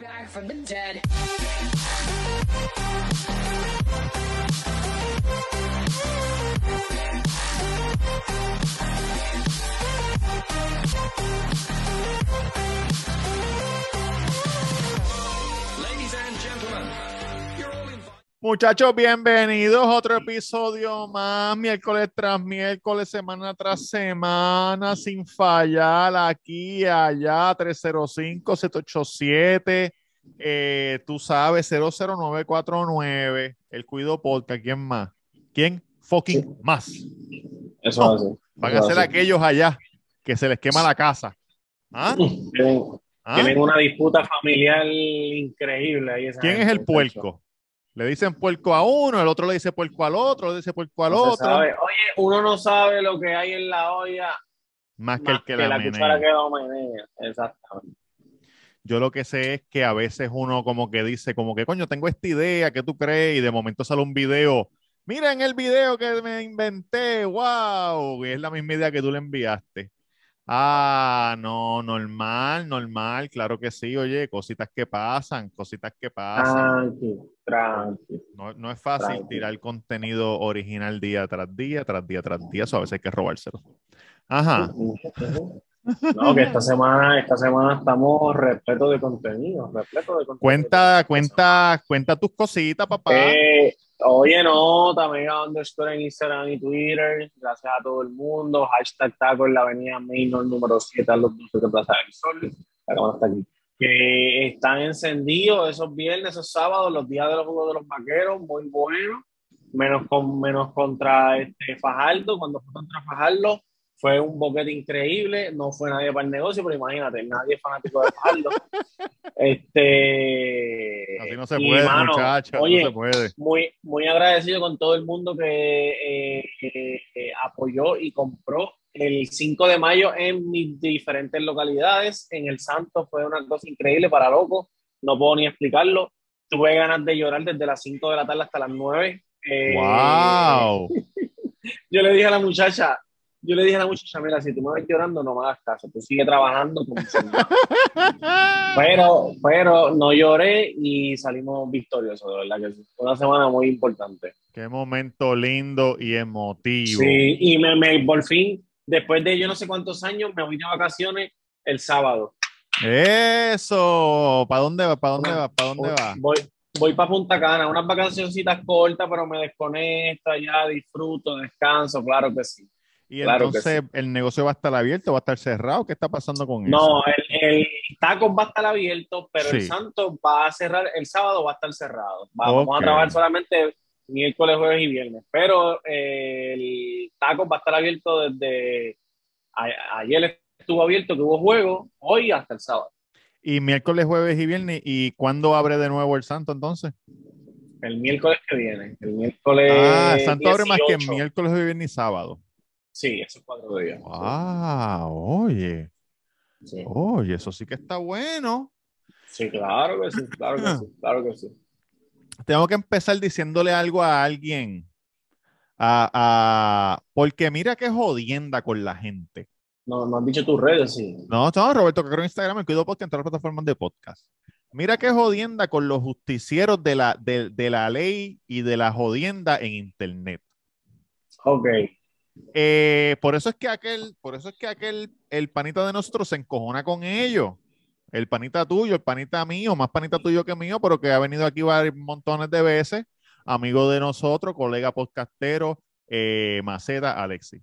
back from the dead. Muchachos, bienvenidos a otro episodio más, miércoles tras miércoles, semana tras semana, sin fallar, aquí, allá, 305-787, eh, tú sabes, 00949, el Cuido Podcast, ¿quién más? ¿Quién? Fucking más. Eso No, así. Van a eso ser aquellos allá que se les quema la casa. ¿Ah? Tienen, ¿Ah? tienen una disputa familiar increíble ahí. esa ¿Quién gente, es el muchacho. puerco? Le dicen puerco a uno, el otro le dice puerco al otro, le dice puerco al No otro. Oye, uno no sabe lo que hay en la olla Más que el que, la, cuchara que la menea. Exactamente. Yo lo que sé es que a veces uno como que dice, como que coño, tengo esta idea, ¿qué tú crees? Y de momento sale un video. Miren el video que me inventé, wow. Y es la misma idea que tú le enviaste. Ah, no, normal, normal, claro que sí, oye, cositas que pasan, cositas que pasan. Tranqui, tranqui. No, no es fácil tirar contenido original día tras día, tras día, tras día, eso a veces hay que robárselo. Ajá. No, que esta semana, esta semana estamos repleto de contenido, repleto de contenido. Cuenta, cuenta, cuenta tus cositas, papá. Eh, oye, no, también a underscore en Instagram y Twitter. Gracias a todo el mundo. Hashtag taco en la avenida Maynor número 7 a los 12 de Plaza del Sol. La aquí. Que están encendidos esos viernes, esos sábados, los días de los juegos de los vaqueros, muy buenos. Menos, con, menos contra este Fajardo. Cuando fue contra Fajardo, fue un boquete increíble. No fue nadie para el negocio, pero imagínate, nadie es fanático de Fajardo. este, Así no se y, puede, mano, muchachos, Oye, no se puede. muy, muy agradecido con todo el mundo que eh, eh, eh, apoyó y compró el 5 de mayo en mis diferentes localidades. En el Santo fue una cosa increíble para loco, no puedo ni explicarlo. Tuve ganas de llorar desde las 5 de la tarde hasta las 9. Eh, ¡Wow! Yo le dije a la muchacha, yo le dije a la muchacha, mira, si tú me ves llorando, no me hagas caso, tú sigue trabajando como si nada". Pero, pero no lloré y salimos victoriosos, de verdad que sí. Fue una semana muy importante. Qué momento lindo y emotivo. Sí, y me, me- por fin, después de yo no sé cuántos años, me voy de vacaciones el sábado. Eso. ¿Para dónde va? ¿Para dónde va? ¿Para dónde va? Voy, voy para Punta Cana, unas vacacioncitas cortas, pero me desconecto ya, disfruto, descanso, claro que sí. Y claro entonces, ¿el negocio va a estar abierto? ¿Va a estar cerrado? ¿Qué está pasando con eso? No, el, el Tacos va a estar abierto, pero el. Santo va a cerrar, el sábado va a estar cerrado. Va-. Vamos a trabajar solamente miércoles, jueves y viernes, pero eh, el Tacos va a estar abierto desde a- ayer estuvo abierto, que hubo juego, hoy hasta el sábado. Y miércoles, jueves y viernes. ¿Y cuándo abre de nuevo el santo entonces? El miércoles que viene, el miércoles. ah, el santo abre más que 18. miércoles, jueves, viernes y sábado. Sí, esos cuatro días. Ah, oye. Sí. Oye, eso sí que está bueno. Sí, claro que sí, claro que sí, claro que sí. Tengo que empezar diciéndole algo a alguien. A, a- porque mira qué jodienda con la gente. No, no han dicho tus redes, sí. No, no, Roberto Cacro en Instagram, el Cuido Podcast en todas las plataformas de podcast. Mira qué jodienda con los justicieros de la, de, de la ley y de la jodienda en internet. Ok. Eh, por eso es que aquel, por eso es que aquel, el panita de nosotros se encojona con ellos. El panita tuyo, el panita mío, más panita tuyo que mío, pero que ha venido aquí varios montones de veces, amigo de nosotros, colega podcastero, eh, Maceta, Alexi.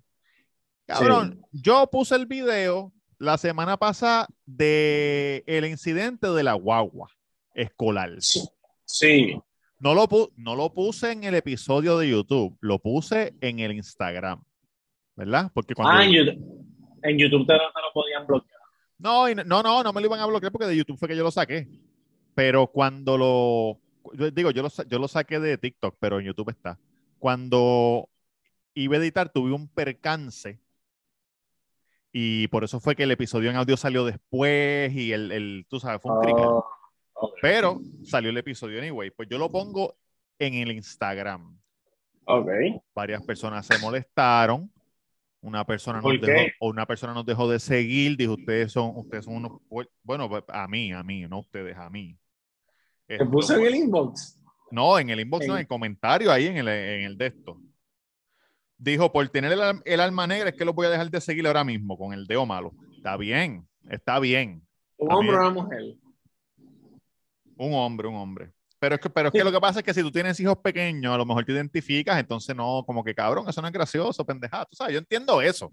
Cabrón, yo puse el video la semana pasada de el incidente de la guagua escolar. Sí. Sí. No lo, no lo puse en el episodio de YouTube, lo puse en el Instagram, ¿verdad? Porque cuando... Ah, en YouTube, en YouTube te, lo- te lo podían bloquear. No, no, no, no, me lo iban a bloquear porque de YouTube fue que yo lo saqué. Pero cuando lo, yo digo, yo lo, yo lo saqué de TikTok, pero en YouTube está. Cuando iba a editar, tuve un percance y por eso fue que el episodio en audio salió después y el, el tú sabes, fue un. Oh, ok. Pero salió el episodio anyway. Pues yo lo pongo en el Instagram. Ok. Varias personas se molestaron. Una persona, ¿Por nos dejó, o una persona nos dejó de seguir. Dijo, ustedes son, ustedes son unos... puer-". Bueno, pues, a mí, a mí, no ustedes, a mí. Te puso en el inbox. No, en el inbox, no, En- el comentario, ahí en el, en el de esto. Dijo, por tener el, el alma negra es que lo voy a dejar de seguir ahora mismo con el dedo malo. Está bien, está bien. Un hombre o una mujer. Un hombre, un hombre. Pero es que, pero es que lo que pasa es que si tú tienes hijos pequeños, a lo mejor te identificas, entonces no, como que cabrón, eso no es gracioso, pendejada. Tú sabes, yo entiendo eso.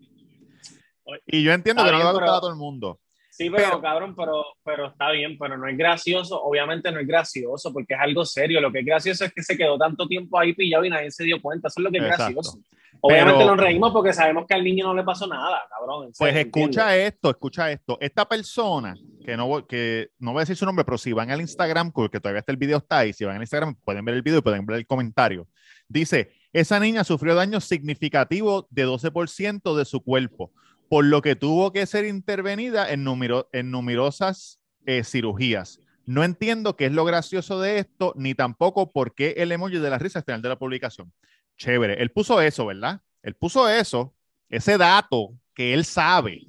Y yo entiendo Está que no le va a bien, gustar a todo el mundo. Sí, pero, Pero- cabrón, pero, pero está bien, pero no es gracioso. Obviamente no es gracioso porque es algo serio. Lo que es gracioso es que se quedó tanto tiempo ahí pillado y nadie se dio cuenta. Eso es lo que es Exacto. gracioso. Obviamente Pero- nos reímos porque sabemos que al niño no le pasó nada, cabrón. en Pues serio, escucha esto, escucha esto. Esta persona, que no, voy- que no voy a decir su nombre, pero si van al Instagram, porque todavía está el video está ahí, si van al Instagram pueden ver el video y pueden ver el comentario. Dice, esa niña sufrió daños significativos de 12% de su cuerpo, por lo que tuvo que ser intervenida en, numero- en numerosas eh, cirugías. No entiendo qué es lo gracioso de esto, ni tampoco por qué el emoji de la risa al final de la publicación. Chévere, él puso eso, ¿verdad? Él puso eso, ese dato que él sabe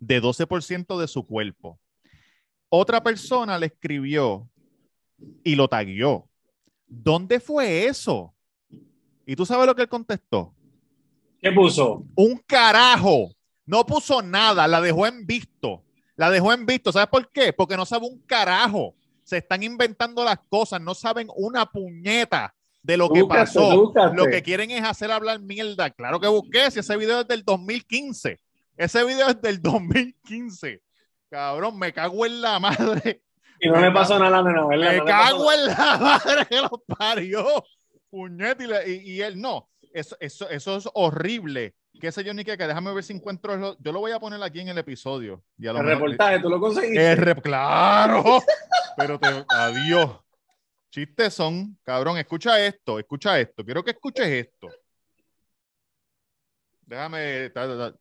de 12% de su cuerpo. Otra persona le escribió y lo taguió. ¿Dónde fue eso? Y tú sabes lo que él contestó. ¿Qué puso? Un carajo. No puso nada, la dejó en visto. La dejó en visto. ¿Sabes por qué? Porque no sabe un carajo. Se están inventando las cosas, no saben una puñeta de lo que Búscate, pasó. búscate. Lo que quieren es hacer hablar mierda. Claro que busqué, si ese video es del 2015. Ese video es del 2015. Cabrón, me cago en la madre. Y no le pasó nada a la ¿verdad? Me No cago en la madre que lo parió. Puñete, y, le- y- y él no. Eso, eso, eso es horrible. Qué sé yo, ni qué, que déjame ver si encuentro. Yo lo voy a poner aquí en el episodio. Y a lo El mejor- reportaje, tú lo conseguiste. el claro. Pero te, adiós. Chistes son, cabrón, escucha esto, escucha esto. Quiero que escuches esto. Déjame. ta, ta, ta.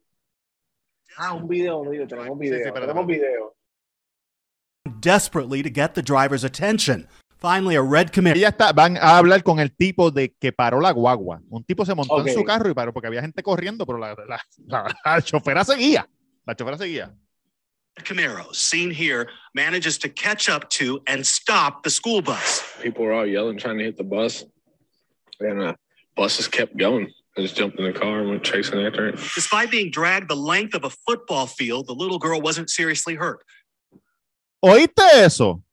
Ah, un video, un video, tenemos Sí, sí, video. espérate, tenemos video. desperately to get the driver's attention. Finally, a red Camaro Ella está, van a hablar con el tipo de que paró la guagua. Un tipo se montó en su carro y paró porque había gente corriendo, pero la, la, la- la chofera seguía. La chofera seguía. Camaro, seen here, manages to catch up to and stop the school bus. people were all yelling, trying to hit the bus, and uh, buses kept going. I just jumped in the car and went chasing after it. Despite being dragged the length of a football field, the little girl wasn't seriously hurt. ¿Oíste eso?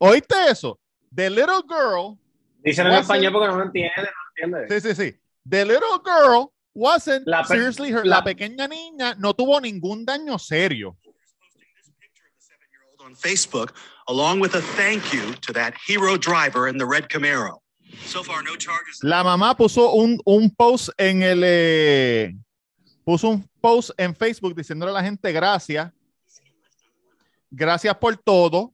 ¿Oíste eso? The little girl Díselo en español porque no lo entiende, no entiende. Sí, sí, sí. The little girl wasn't La seriously hurt. La, la- pequeña niña no tuvo ningún daño serio. On Facebook, along with a thank you to that hero driver in the red Camaro. So far, no charges. La mamá puso un, un post en el eh, puso un post en Facebook diciéndole a la gente gracias. Gracias por todo.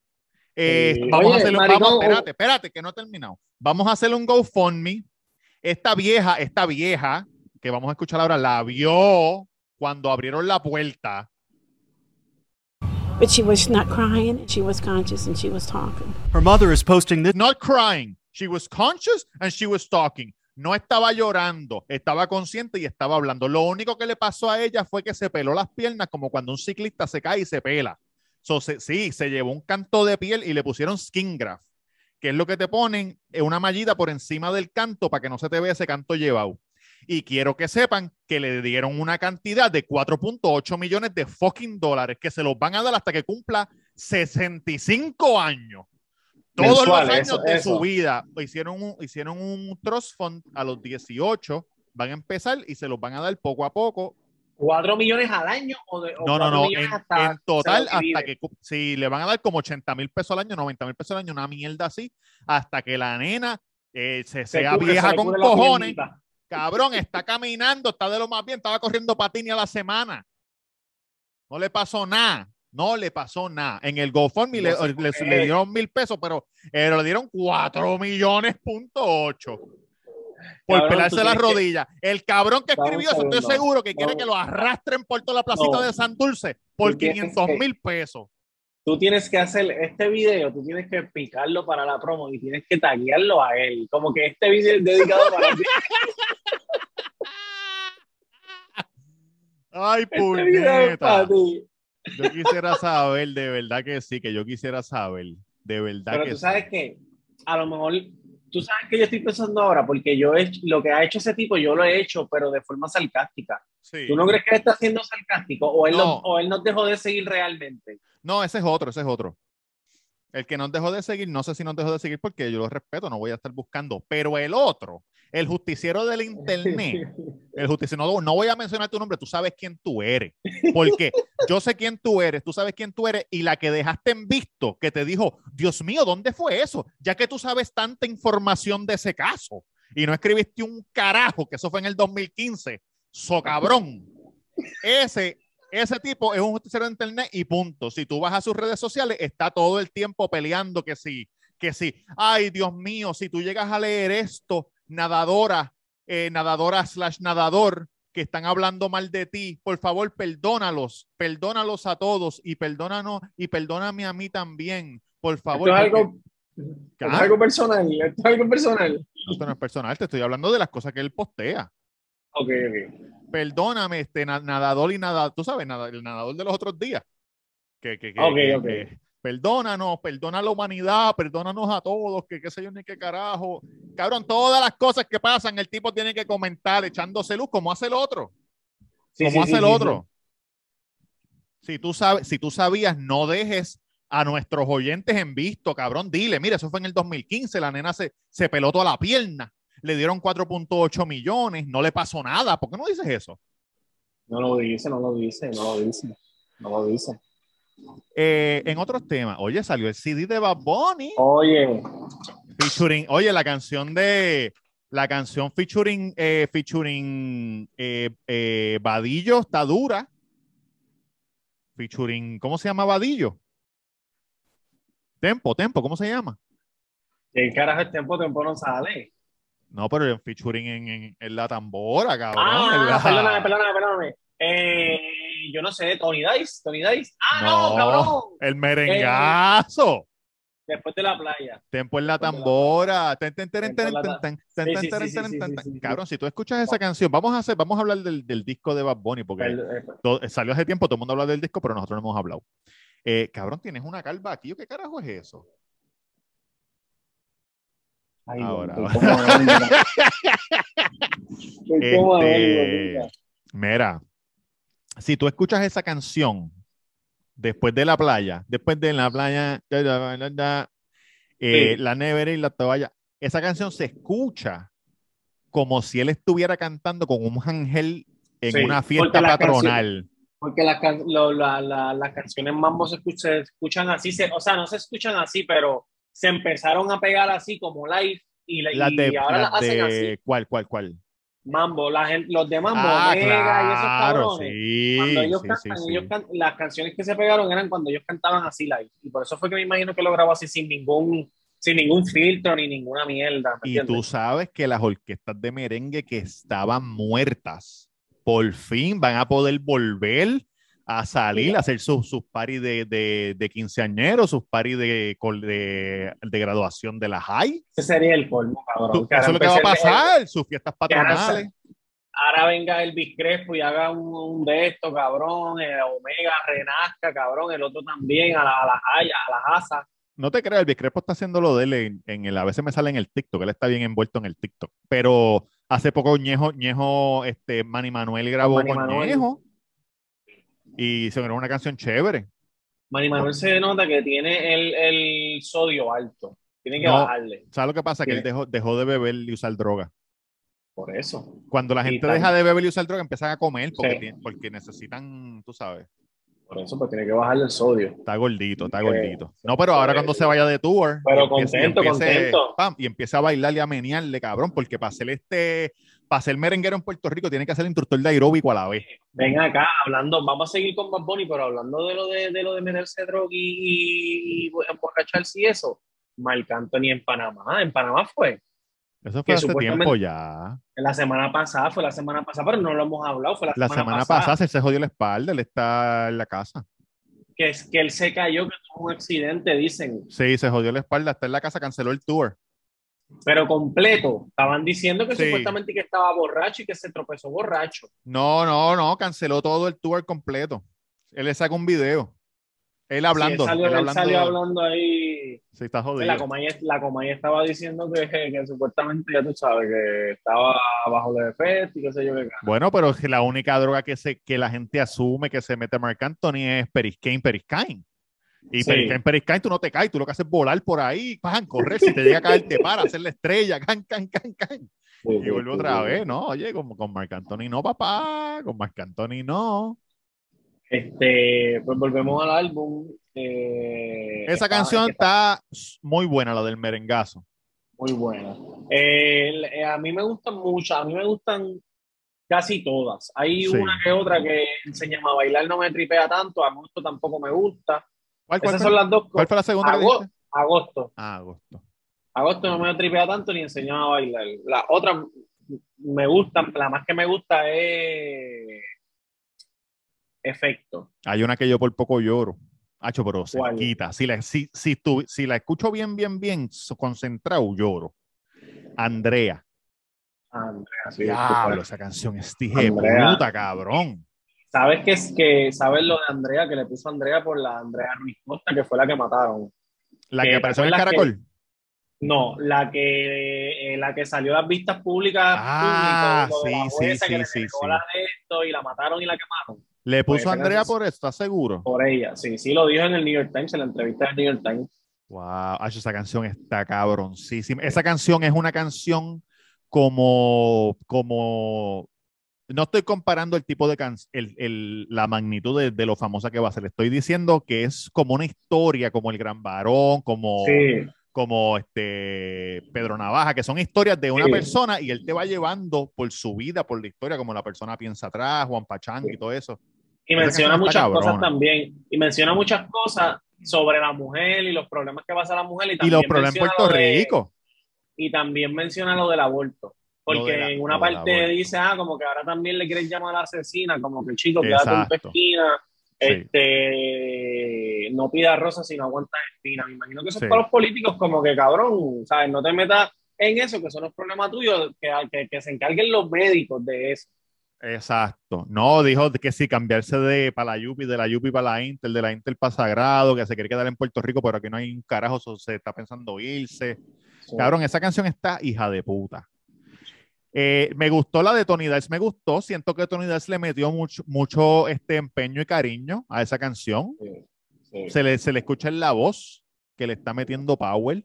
Eh, Sí. vamos a Oye, hacerle maricón, vamos, espérate, espérate, que no he terminado. Vamos a hacerle un GoFundMe. Esta vieja, esta vieja, que vamos a escuchar ahora, la vio cuando abrieron la puerta. But she was not crying, she was conscious, and she was talking. Her mother is posting this not crying. She was conscious and she was talking. No estaba llorando, estaba consciente y estaba hablando. Lo único que le pasó a ella fue que se peló las piernas como cuando un ciclista se cae y se pela. So, se- sí, se llevó un canto de piel y le pusieron skin graft, que es lo que te ponen eh, una mallita por encima del canto para que no se te vea ese canto llevado. Y quiero que sepan que le dieron una cantidad de 4.8 millones de fucking dólares que se los van a dar hasta que cumpla 65 años. Todos los años eso, de eso. su vida hicieron un, hicieron un trust fund a los 18, van a empezar y se los van a dar poco a poco. ¿Cuatro millones al año o de o No, no, no, en, hasta en total hasta que si le van a dar como 80 mil pesos al año, 90 mil pesos al año, una mierda así, hasta que la nena eh, se, Se sea vieja con cojones. Cabrón, está caminando, está de lo más bien, estaba corriendo patín a la semana. No le pasó nada, no le pasó nada. En el GoFundMe le, No dieron mil pesos, pero eh, le dieron cuatro millones punto ocho por Cabrón, pelarse las que- rodillas. El cabrón que escribió eso, estoy seguro que quiere que lo arrastren por toda la placita No. de San Dulce por Tú tienes 500 que- mil pesos. Tú tienes que hacer este video, tú tienes que picarlo para la promo y tienes que taguearlo a él. Como que este video es dedicado para ti. Ay, Este puñeta. ti. Yo quisiera saber, de verdad que sí, que yo quisiera saber. De verdad Pero que tú sí. sabes que a lo mejor, tú sabes que yo estoy pensando ahora, porque yo he, lo que ha hecho ese tipo, yo lo he hecho, pero de forma sarcástica. Sí. ¿Tú no crees que él está siendo sarcástico o él, No. lo- o él nos dejó de seguir realmente? No, ese es otro, ese es otro. El que nos dejó de seguir, no sé si nos dejó de seguir porque yo lo respeto, no voy a estar buscando. Pero el otro, el justiciero del internet, el justiciero, no, no voy a mencionar tu nombre, tú sabes quién tú eres. Porque yo sé quién tú eres, tú sabes quién tú eres, y la que dejaste en visto, que te dijo, Dios mío, ¿dónde fue eso? Ya que tú sabes tanta información de ese caso y no escribiste un carajo, que eso fue en el 2015, so cabrón. Ese, ese tipo es un justiciero de internet y punto. Si tú vas a sus redes sociales, está todo el tiempo peleando que sí, que sí. Ay, Dios mío, si tú llegas a leer esto, nadadora, eh, nadadora slash nadador, que están hablando mal de ti, por favor, perdónalos, perdónalos a todos y perdónanos y perdóname a mí también, por favor. Esto es algo, porque- esto es algo personal, esto es algo personal. no, esto no es personal, te estoy hablando de las cosas que él postea. Ok, ok. Perdóname, este na- nadador y nadador, tú sabes, nada- el nadador de los otros días. Que, que, que- Ok, que- ok. que perdónanos, perdona a la humanidad, perdónanos a todos, que qué sé yo ni qué carajo. Cabrón, todas las cosas que pasan, el tipo tiene que comentar echándose luz, como hace el otro. Sí, como sí, hace sí, el otro. Si tú sabes, si tú sabías, no dejes a nuestros oyentes en visto, cabrón. Dile, mira, eso fue en el 2015, la nena se, se peló toda la pierna, le dieron 4.8 millones, no le pasó nada. ¿Por qué no dices eso? No lo dice, no lo dice, no lo dice. No lo dice. Eh, en otros temas, oye, salió el CD de Bad Bunny, Oye, featuring, oye, la canción de, la canción featuring, eh, featuring eh, eh, Vadillo está dura. Featuring, ¿cómo se llama Vadillo? Tempo, Tempo, ¿cómo se llama? ¿qué carajo el tiempo? Tiempo no sale. No, pero el featuring en, en- en la tambora, cabrón. Ah, en la- perdóname, perdóname, perdóname. Eh, yo no sé, Tony Dice, Tony Dice. Ah, no, No, cabrón. el merengazo. Después de la playa. Tempo en la tambora. En. Cabrón, si tú escuchas esa canción, vamos a hacer, vamos a hablar del, del disco de Bad Bunny, porque eh, to- salió hace tiempo, todo el mundo habla del disco, pero nosotros no hemos hablado. Eh, cabrón, tienes una calva aquí, ¿o qué carajo es eso? Ay, Ahora, estoy ahora. Estoy Este, mira, si tú escuchas esa canción después de la playa, después de la playa, da, da, da, eh, Sí. la nevera y la toalla, esa canción se escucha como si él estuviera cantando con un ángel en Sí, una porque fiesta la patronal. Porque las, la- la- las canciones mambo se, escuch- se escuchan así, se- o sea, no se escuchan así, pero se empezaron a pegar así como live y, la- y de, ahora las hacen así. ¿cuál, cuál, cuál? Mambo, la los de Mambo, Ah, Omega y esos cabrones. sí, Cuando ellos sí, cantan, sí, ellos can- las canciones que se pegaron eran cuando ellos cantaban así live. Y por eso fue que me imagino que lo grabó así sin ningún, sin ningún filtro ni ninguna mierda. ¿me Y tú sabes que las orquestas de merengue que estaban muertas, por fin van a poder volver a salir, a hacer sus, sus paris de, de, de quinceañeros, sus paris de, de, de graduación de la high. Ese sería el colmo, cabrón. Eso es lo que va a el- pasar, sus fiestas ahora patronales. ahora venga Elvis Crespo y haga un, un de estos, cabrón, el Omega renazca, cabrón, el otro también, a la, a la Haya, a la Asa. No te creas, el Crespo está haciendo lo de él en, en el, a veces me sale en el TikTok, él está bien envuelto en el TikTok. Pero hace poco Ñejo, Ñejo, este, Manny Manuel grabó con Manuel. Ñejo y se grabó una canción chévere. Manny Manuel se nota que tiene el, el sodio alto, tiene que No. bajarle, ¿Sabes lo que pasa? Que él dejó, dejó de beber y usar droga. por eso. Cuando la gente deja de beber y usar droga, empiezan a comer porque, Sí. tienen- porque necesitan, tú sabes, Por eso, pues tiene que bajarle el sodio. está gordito, está Sí, gordito. No, pero ahora cuando se vaya de tour, Pero y contento, empiece- contento. pam, y empieza a bailar y a menearle, cabrón, porque para ser este, para ser merenguero en Puerto Rico tiene que ser instructor de aeróbico a la vez. Ven acá, hablando, vamos a seguir con Bad Bunny, pero hablando de lo de, de lo de meterse droga y, y, y emborracharse y eso, Marc Anthony en Panamá, en Panamá fue. Eso fue hace tiempo ya. La semana pasada, fue la semana pasada, pero no lo hemos hablado, fue la, La semana pasada se, se jodió la espalda, él está en la casa. Que, es, que él se cayó, que tuvo un accidente, dicen, Sí, se jodió la espalda, está en la casa, canceló el tour. Pero completo. Estaban diciendo que Sí. supuestamente que estaba borracho y que se tropezó borracho. No, no, no, canceló todo el tour completo. Él le sacó un video. Él Sí, hablando. él, salió, él él hablando, ahí. Sí, está jodido. La Comay, la estaba diciendo que, que supuestamente, ya tú sabes, que estaba bajo de efecto y qué sé yo qué. Bueno, pero la única droga que, se, que la gente asume que se mete Marc Anthony es Periscane, Periscane. Y Sí. Periscane, Periscane, tú no te caes, tú lo que haces es volar por ahí, pan, correr, si te llega a caer, te para, hacer la estrella, can, can, can, can. Y vuelve otra vez, ¿no? Oye, con, con Marc Anthony no, papá, con Marc Anthony no. Este, pues volvemos al álbum. eh, Esa está- canción está está muy buena, la del merengazo. muy buena. Eh, a mí me gustan muchas, a mí me gustan casi todas. Hay Sí. una que otra que enseña a bailar, no me tripea tanto, agosto tampoco me gusta. ¿Cuál, cuál Esas fue, son las dos cuál cosas. fue la segunda que agosto. Ah, agosto. Agosto no me tripea tanto ni enseñaba a bailar. La otra me gustan, la más que me gusta es Efecto. Hay una que yo por poco lloro. Hacho, pero ¿Cuál? cerquita. Si la, si, si, tu- si la escucho bien, bien, bien, concentrado, lloro. Andrea. Andrea, sí, Diablo, esa canción es Andrea. puta, cabrón. ¿Sabes qué es que sabes lo de Andrea que le puso Andrea por la Andrea Ruiz Costa que fue la que mataron? La Que que apareció en el que- caracol. No, la que eh, la que salió a las vistas públicas Ah, la sí, sí, que le sí, sí. la de esto y la mataron y la quemaron. Le Pues puso esa Andrea por eso, ¿estás seguro? Por ella, sí, sí lo dijo en el New York Times, en la entrevista del New York Times. Wow, Hacho, esa canción está cabroncísima. Esa canción es una canción como, como, no estoy comparando el tipo de canción, el, el- la magnitud de, de lo famosa que va a ser. Estoy diciendo que es como una historia, como El Gran Varón, como, Sí, como este Pedro Navaja, que son historias de una Sí. persona y él te va llevando por su vida, por la historia, como la persona piensa atrás, Juan Pachán y todo eso. y Esa menciona muchas cosas también. Y menciona muchas cosas sobre la mujer y los problemas que pasa la mujer. Y, Y también los problemas en Puerto lo de- Rico. y también menciona lo del aborto. Porque la- en una parte dice, ah, como que ahora también le quieren llamar a la asesina, como que chico, quédate en tu esquina, Sí. este, no pida rosas si no aguantas espina. Me imagino que eso Sí. es para los políticos como que cabrón, ¿sabes? No te metas en eso, que eso no es problema tuyo, que, que, que se encarguen los médicos de eso. Exacto. No, dijo que sí, cambiarse de para la Yupi, de la Yupi para la Intel, de la Intel para Sagrado, que se quiere quedar en Puerto Rico, pero aquí no hay un carajo, se está pensando irse. Cabrón, esa canción está hija de puta. Eh, me gustó la de Tony Dice, me gustó. Siento que Tony Dice le metió mucho, mucho este empeño y cariño a esa canción. Sí, sí. Se le, se le escucha en la voz que le está metiendo power.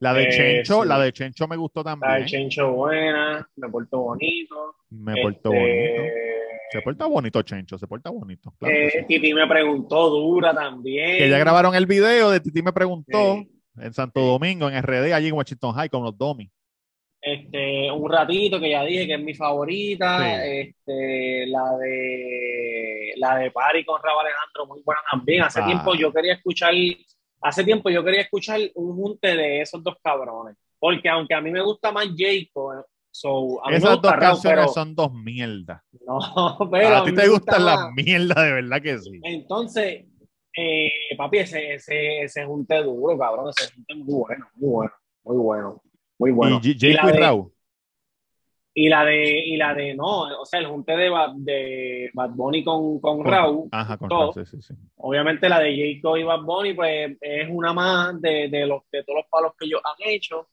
La de Eh, Chencho, sí. la de Chencho me gustó también. el chencho buena, me porto bonito. Me portó Este, bonito. Se porta bonito, Chencho, se porta bonito. claro eh, sí. Titi me preguntó dura también. Que ya grabaron el video de Titi me preguntó Sí. en Santo Domingo, en RD, allí en Washington High con los Domi. Este, un ratito que ya dije que es mi favorita. Sí. Este, la de la de Pari con Rabo Alejandro, muy buena también. Hace Ah. tiempo yo quería escuchar, hace tiempo yo quería escuchar un junte de esos dos cabrones. Porque aunque a mí me gusta más Jacob, so, a mí me Esas gusta dos Raúl, canciones pero son dos mierdas. no, pero a ti te gusta gustan las mierdas, de verdad que sí. Entonces, eh, papi, ese, ese, ese junte duro, cabrón, ese junte muy bueno, muy bueno, muy bueno, muy bueno. y Y la de- Raúl. Y la de, y la de, no, o sea, el junte de Bad, de Bad Bunny con, con Con- Raúl, Ajá, con todo. Raúl, sí, sí, sí. obviamente la de Jacob y Bad Bunny, pues es una más de, de, los, de todos los palos que ellos han hecho.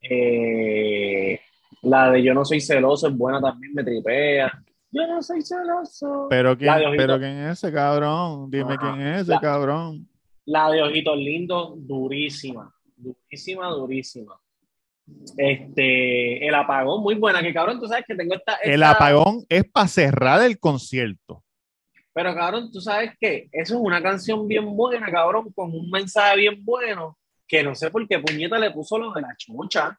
Eh, la de Yo no soy celoso es buena también, me tripea. Yo no soy celoso. Pero quién, pero quién es ese cabrón, dime Ajá. quién es ese La- cabrón. La de Ojitos Lindos, durísima, durísima, durísima. Este, el apagón, muy buena, que cabrón, tú sabes que tengo esta, El apagón es para cerrar el concierto. Pero cabrón, tú sabes que eso es una canción bien buena, cabrón, con un mensaje bien bueno, que no sé por qué puñeta le puso lo de la chucha.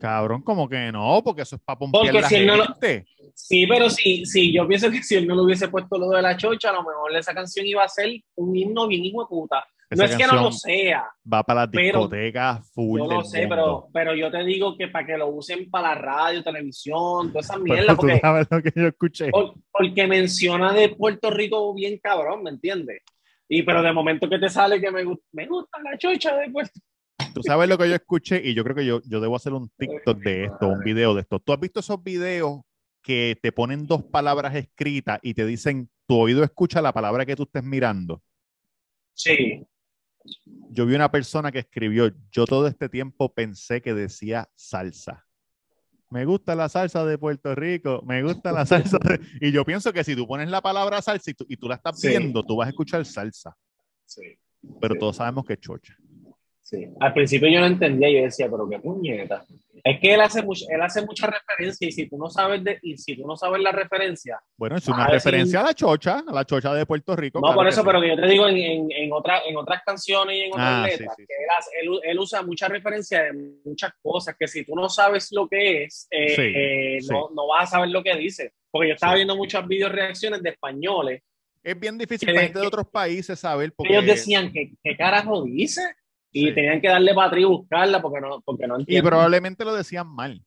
Cabrón, como que no, porque eso es para pompear Porque la si él no lo- gente. Sí, pero sí, sí, yo pienso que si él no le hubiese puesto lo de la chocha, a lo mejor esa canción iba a ser un himno bien hijo de puta. No es que no lo sea, Va para las discotecas full yo lo sé, mundo. pero, pero yo te digo que para que lo usen para la radio, televisión, toda esa Pero mierda, tú porque, sabes lo que yo escuché. por- porque menciona de Puerto Rico bien cabrón, ¿me entiendes? Y pero de momento que te sale que me, me gusta la chocha de Puerto Tú sabes lo que yo escuché y yo creo que yo, yo debo hacer un TikTok de esto, un video de esto. ¿Tú has visto esos videos que te ponen dos palabras escritas y te dicen, tu oído escucha la palabra que tú estés mirando? Sí. Yo vi una persona que escribió, yo todo este tiempo pensé que decía salsa. Me gusta la salsa de Puerto Rico, me gusta la salsa de... Y yo pienso que si tú pones la palabra salsa y tú, y tú la estás Sí. viendo, tú vas a escuchar salsa, Sí. pero Sí. todos sabemos que es chocha. Sí. Al principio yo no entendía, yo decía, pero qué puñeta. Es que él hace, much- él hace mucha referencia y si tú no sabes de, y si tú no sabes la referencia, Bueno, es una a decir- referencia a la chocha, a la chocha de Puerto Rico. no claro por eso, sí. pero que yo te digo en, en, en, otra- en otras canciones y en otras Ah, letras, sí, que él, hace- él, él usa mucha referencia de muchas cosas que si tú no sabes lo que es, eh, eh, no, no vas a saber lo que dice. Porque yo estaba viendo muchas video reacciones de españoles Es bien difícil para gente de otros países saber porque ellos decían que qué carajo dice y Sí. tenían que darle para atrás y buscarla porque no, porque no y entienden. probablemente lo decían mal.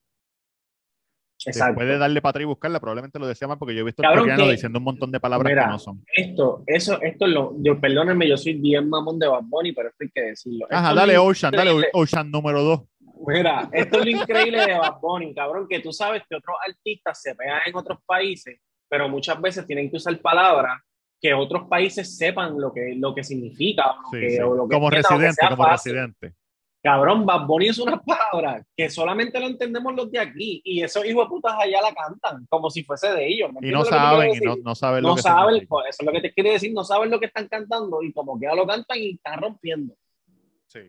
Exacto. Después de darle para atrás y buscarla, probablemente lo decía mal porque yo he visto Cabrón, que- diciendo un montón de palabras Mira, que no son. Esto, eso, esto es lo, yo, perdónenme, yo soy bien mamón de Bad Bunny, pero esto hay que decirlo. Ajá, Esto dale Ocean, dale Ocean número dos. Mira, esto es lo increíble de Bad Bunny, cabrón, que tú sabes que otros artistas se pegan en otros países, pero muchas veces tienen que usar palabras que otros países sepan lo que, lo que significa. o lo Sí, que- sí. o lo que Como que residente, como fácil. residente. Cabrón, Bad Bunny es una palabra que solamente lo entendemos los de aquí y esos hijos de putas allá la cantan como si fuese de ellos. ¿me Y no saben, y no, no saben lo no que saben, pues, eso es lo que te quiere decir, no saben lo que están cantando y como que ya lo cantan y están rompiendo. Sí.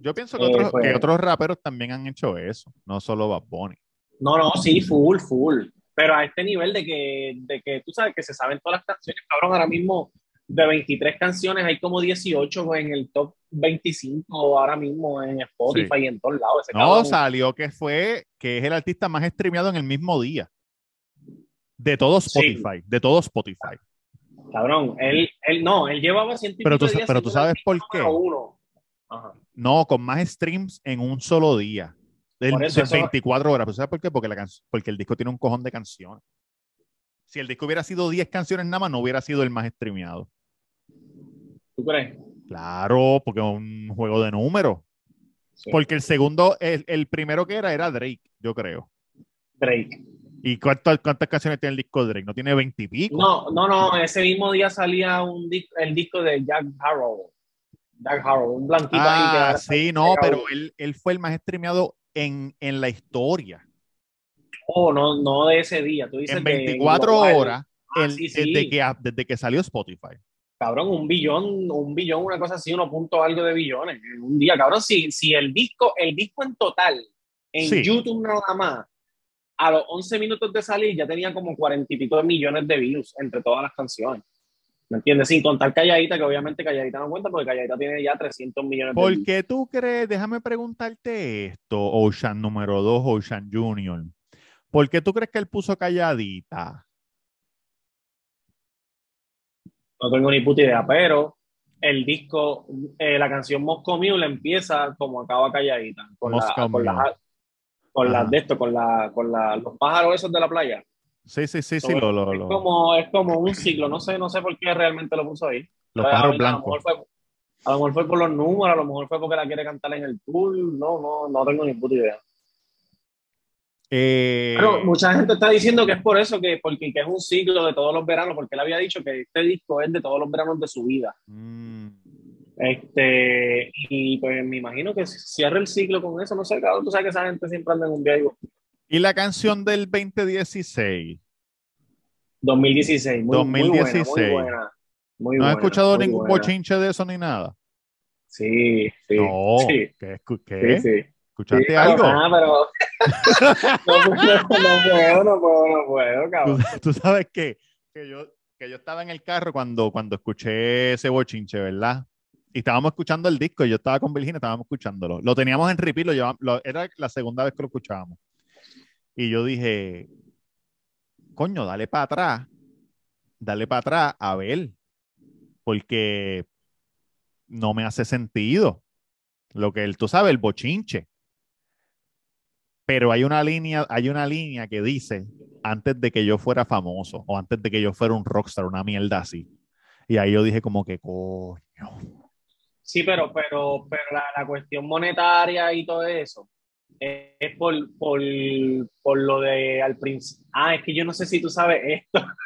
Yo pienso que, Eh, otros, pues- que otros raperos también han hecho eso, no solo Bad Bunny. No, no, sí, full, full. Pero a este nivel de que, de que tú sabes que se saben todas las canciones, cabrón, ahora mismo de 23 canciones hay como 18 en el top 25 ahora mismo en Spotify y en todos lados. Ese No, cabrón- salió que fue, que es el artista más streameado en el mismo día. De todo Sí. Spotify, de todo Spotify. Cabrón, él, él no, él llevaba ciento y Pero pico tú días pero tú sabes por qué. uno. Ajá. No, con más streams en un solo día. Eso, de eso- 24 horas. ¿Tú sabes por qué? Porque, la can- porque el disco tiene un cojón de canciones. Si el disco hubiera sido 10 canciones nada más, no hubiera sido el más streameado. ¿Tú crees? Claro, porque es un juego de números. Sí. Porque el segundo, el, el primero que era, era Drake, yo creo. Drake. ¿Y cuántas, cuántas canciones tiene el disco de Drake? ¿No tiene 20 y pico? No, no, no, ese mismo día salía un el disco de Jack Harrow. Jack Harrow, un blanquito ahí que Ah, ahora sí, no, pero él, él fue el más streameado en, en la historia. Oh, no, no de ese día. Tú dices En de 24 global. horas, Ah, el- sí, sí. Desde, que, desde que salió Spotify. Cabrón, un billón, un billón, una cosa así, uno punto algo de billones en un día. Cabrón, si, si el disco, el disco en total, en Sí. YouTube nada más, a los 11 minutos de salir ya tenía como 40 y pico de millones de views entre todas las canciones. ¿Me entiendes? Sin contar Calladita, que obviamente Calladita no cuenta porque Calladita tiene ya 300 millones de ¿Por qué tú crees? Déjame preguntarte esto, Ocean número 2, Ocean Junior. ¿Por qué tú crees que él puso calladita? No tengo ni puta idea, pero el disco, eh, la canción Moscow Mule empieza como acaba calladita, con, la, con, las de esto, con, la, con la, los pájaros esos de la playa. Sí, sí, sí, sí, lo, lo, es, lo- como, es como un ciclo, no sé, no sé por qué realmente lo puso ahí. los pájaros blancos. a lo mejor fue por los números, a lo mejor fue porque la quiere cantar en el tour, no, no, no tengo ni puta idea. Eh, Pero mucha gente está diciendo que es por eso, que porque que es un ciclo de todos los veranos, porque él había dicho que este disco es de todos los veranos de su vida. mm, Este, y pues me imagino que cierre el ciclo con eso, no sé, cabrón, tú sabes que esa gente siempre anda en un viaje. Y la canción del 2016. 2016, muy, 2016. muy buena, muy buena. Muy ¿No has escuchado ningún buena. bochinche de eso ni nada? Sí, sí. no. sí, ¿Qué? qué? sí, sí. ¿Escuchaste Sí, algo? Ah, pero. no, puedo, no puedo, no puedo, no puedo, Tú, cabrón. tú sabes que, que, yo, que yo estaba en el carro cuando, cuando escuché ese bochinche, ¿verdad? Y estábamos escuchando el disco, y yo estaba con Virginia, estábamos escuchándolo. Lo teníamos en repeat, lo llevamos- lo- era la segunda vez que lo escuchábamos. Y yo dije, coño, dale para atrás, dale para atrás a ver, porque no me hace sentido lo que él, tú sabes, el bochinche. Pero hay una línea, hay una línea que dice antes de que yo fuera famoso o antes de que yo fuera un rockstar, una mierda así. Y ahí yo dije como que coño. Sí, pero, pero, pero la, la cuestión monetaria y todo eso es por, por, por lo de al principio. Ah, es que yo no sé si tú sabes esto.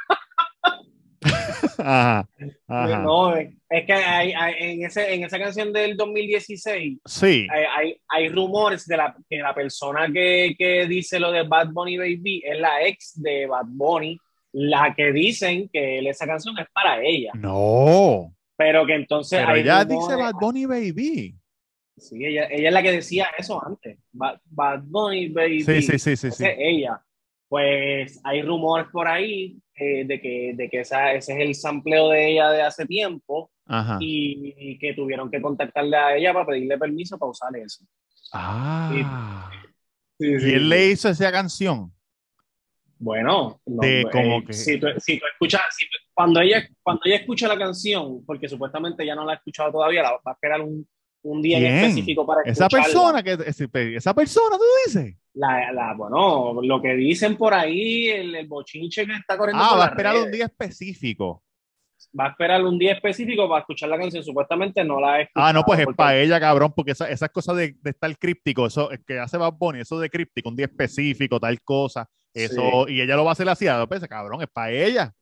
Ajá, ajá. No, es es que hay, hay- en, ese, en esa canción del 2016 Sí, hay, hay, hay rumores de la, que la persona que, que dice lo de Bad Bunny Baby es la ex de Bad Bunny, la que dicen que esa canción es para ella, no. pero que entonces Pero hay ella rumores- dice Bad Bunny Baby. Sí, ella, ella es la que decía eso antes, Bad, Bad Bunny Baby. Sí, sí, sí, sí, ella. Pues hay rumores por ahí eh, de que, de que esa, ese es el sampleo de ella de hace tiempo Ajá. y, y que tuvieron que contactarle a ella para pedirle permiso para usar eso. Ah. Sí, Y él le hizo esa canción. Bueno, no, De eh, como que- si, tú, si tú escuchas, si tú- cuando, ella, cuando ella escucha la canción, porque supuestamente ya no la ha escuchado todavía, la va a esperar un, un día en específico para Esa escucharla. persona que ese- esa persona tú dices. La, la, bueno, lo que dicen por ahí, el, el bochinche que está corriendo Ah, por va a esperar un día específico. Va a esperar un día específico para escuchar la canción. Supuestamente no la escuchado. Ah, no, pues es porque- para ella, cabrón, porque esa- esas cosas de, de estar críptico, eso es que hace Bad Bunny, eso de críptico, un día específico, tal cosa, eso, y ella lo va a hacer así, a pues, cabrón, es para ella.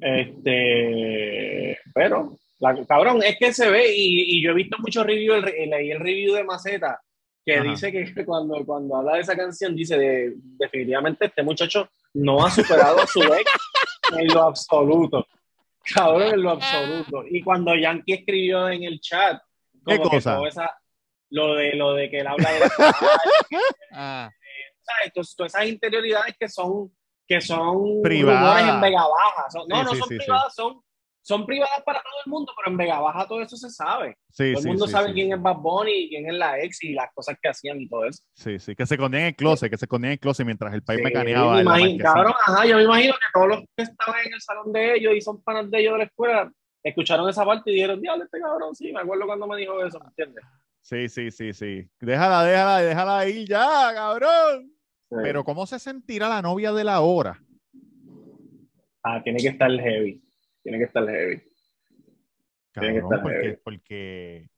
Este, pero, la- cabrón, es que se ve, y, y yo he visto muchos reviews, leí el review de Maceta, que Ajá. dice que cuando, cuando habla de esa canción, dice de, definitivamente este muchacho no ha superado a su ex en lo absoluto. Cabrón, en lo absoluto. Y cuando Yankee escribió en el chat, ¿Qué como que cosa? todo esa- lo de lo de que él habla de Ah, ¿sabes? Todas, todas esas interioridades que son que son Privadas. en Vega Baja. Son- no, Sí, no son sí, sí. privadas, son, son privadas para todo el mundo, pero en Vega Baja todo eso se sabe. sí, todo el sí, mundo sí, sabe quién es Bad Bunny y quién es la ex y las cosas que hacían y todo eso. Sí, sí, que se escondían en el closet, que se escondían en el closet mientras el país mecaneaba. me imagino- cabrón, ajá, yo me imagino que todos los que estaban en el salón de ellos y son panas de ellos de la escuela escucharon esa parte y dijeron, diablo, este cabrón, sí, me acuerdo cuando me dijo eso, ¿me entiendes? Sí, sí, sí, sí. Déjala, déjala, déjala ahí ya, cabrón. Pero ¿cómo se sentirá la novia de la hora? Ah, tiene que estar heavy. Tiene que estar heavy. Tiene que Cabrón, estar porque, heavy. porque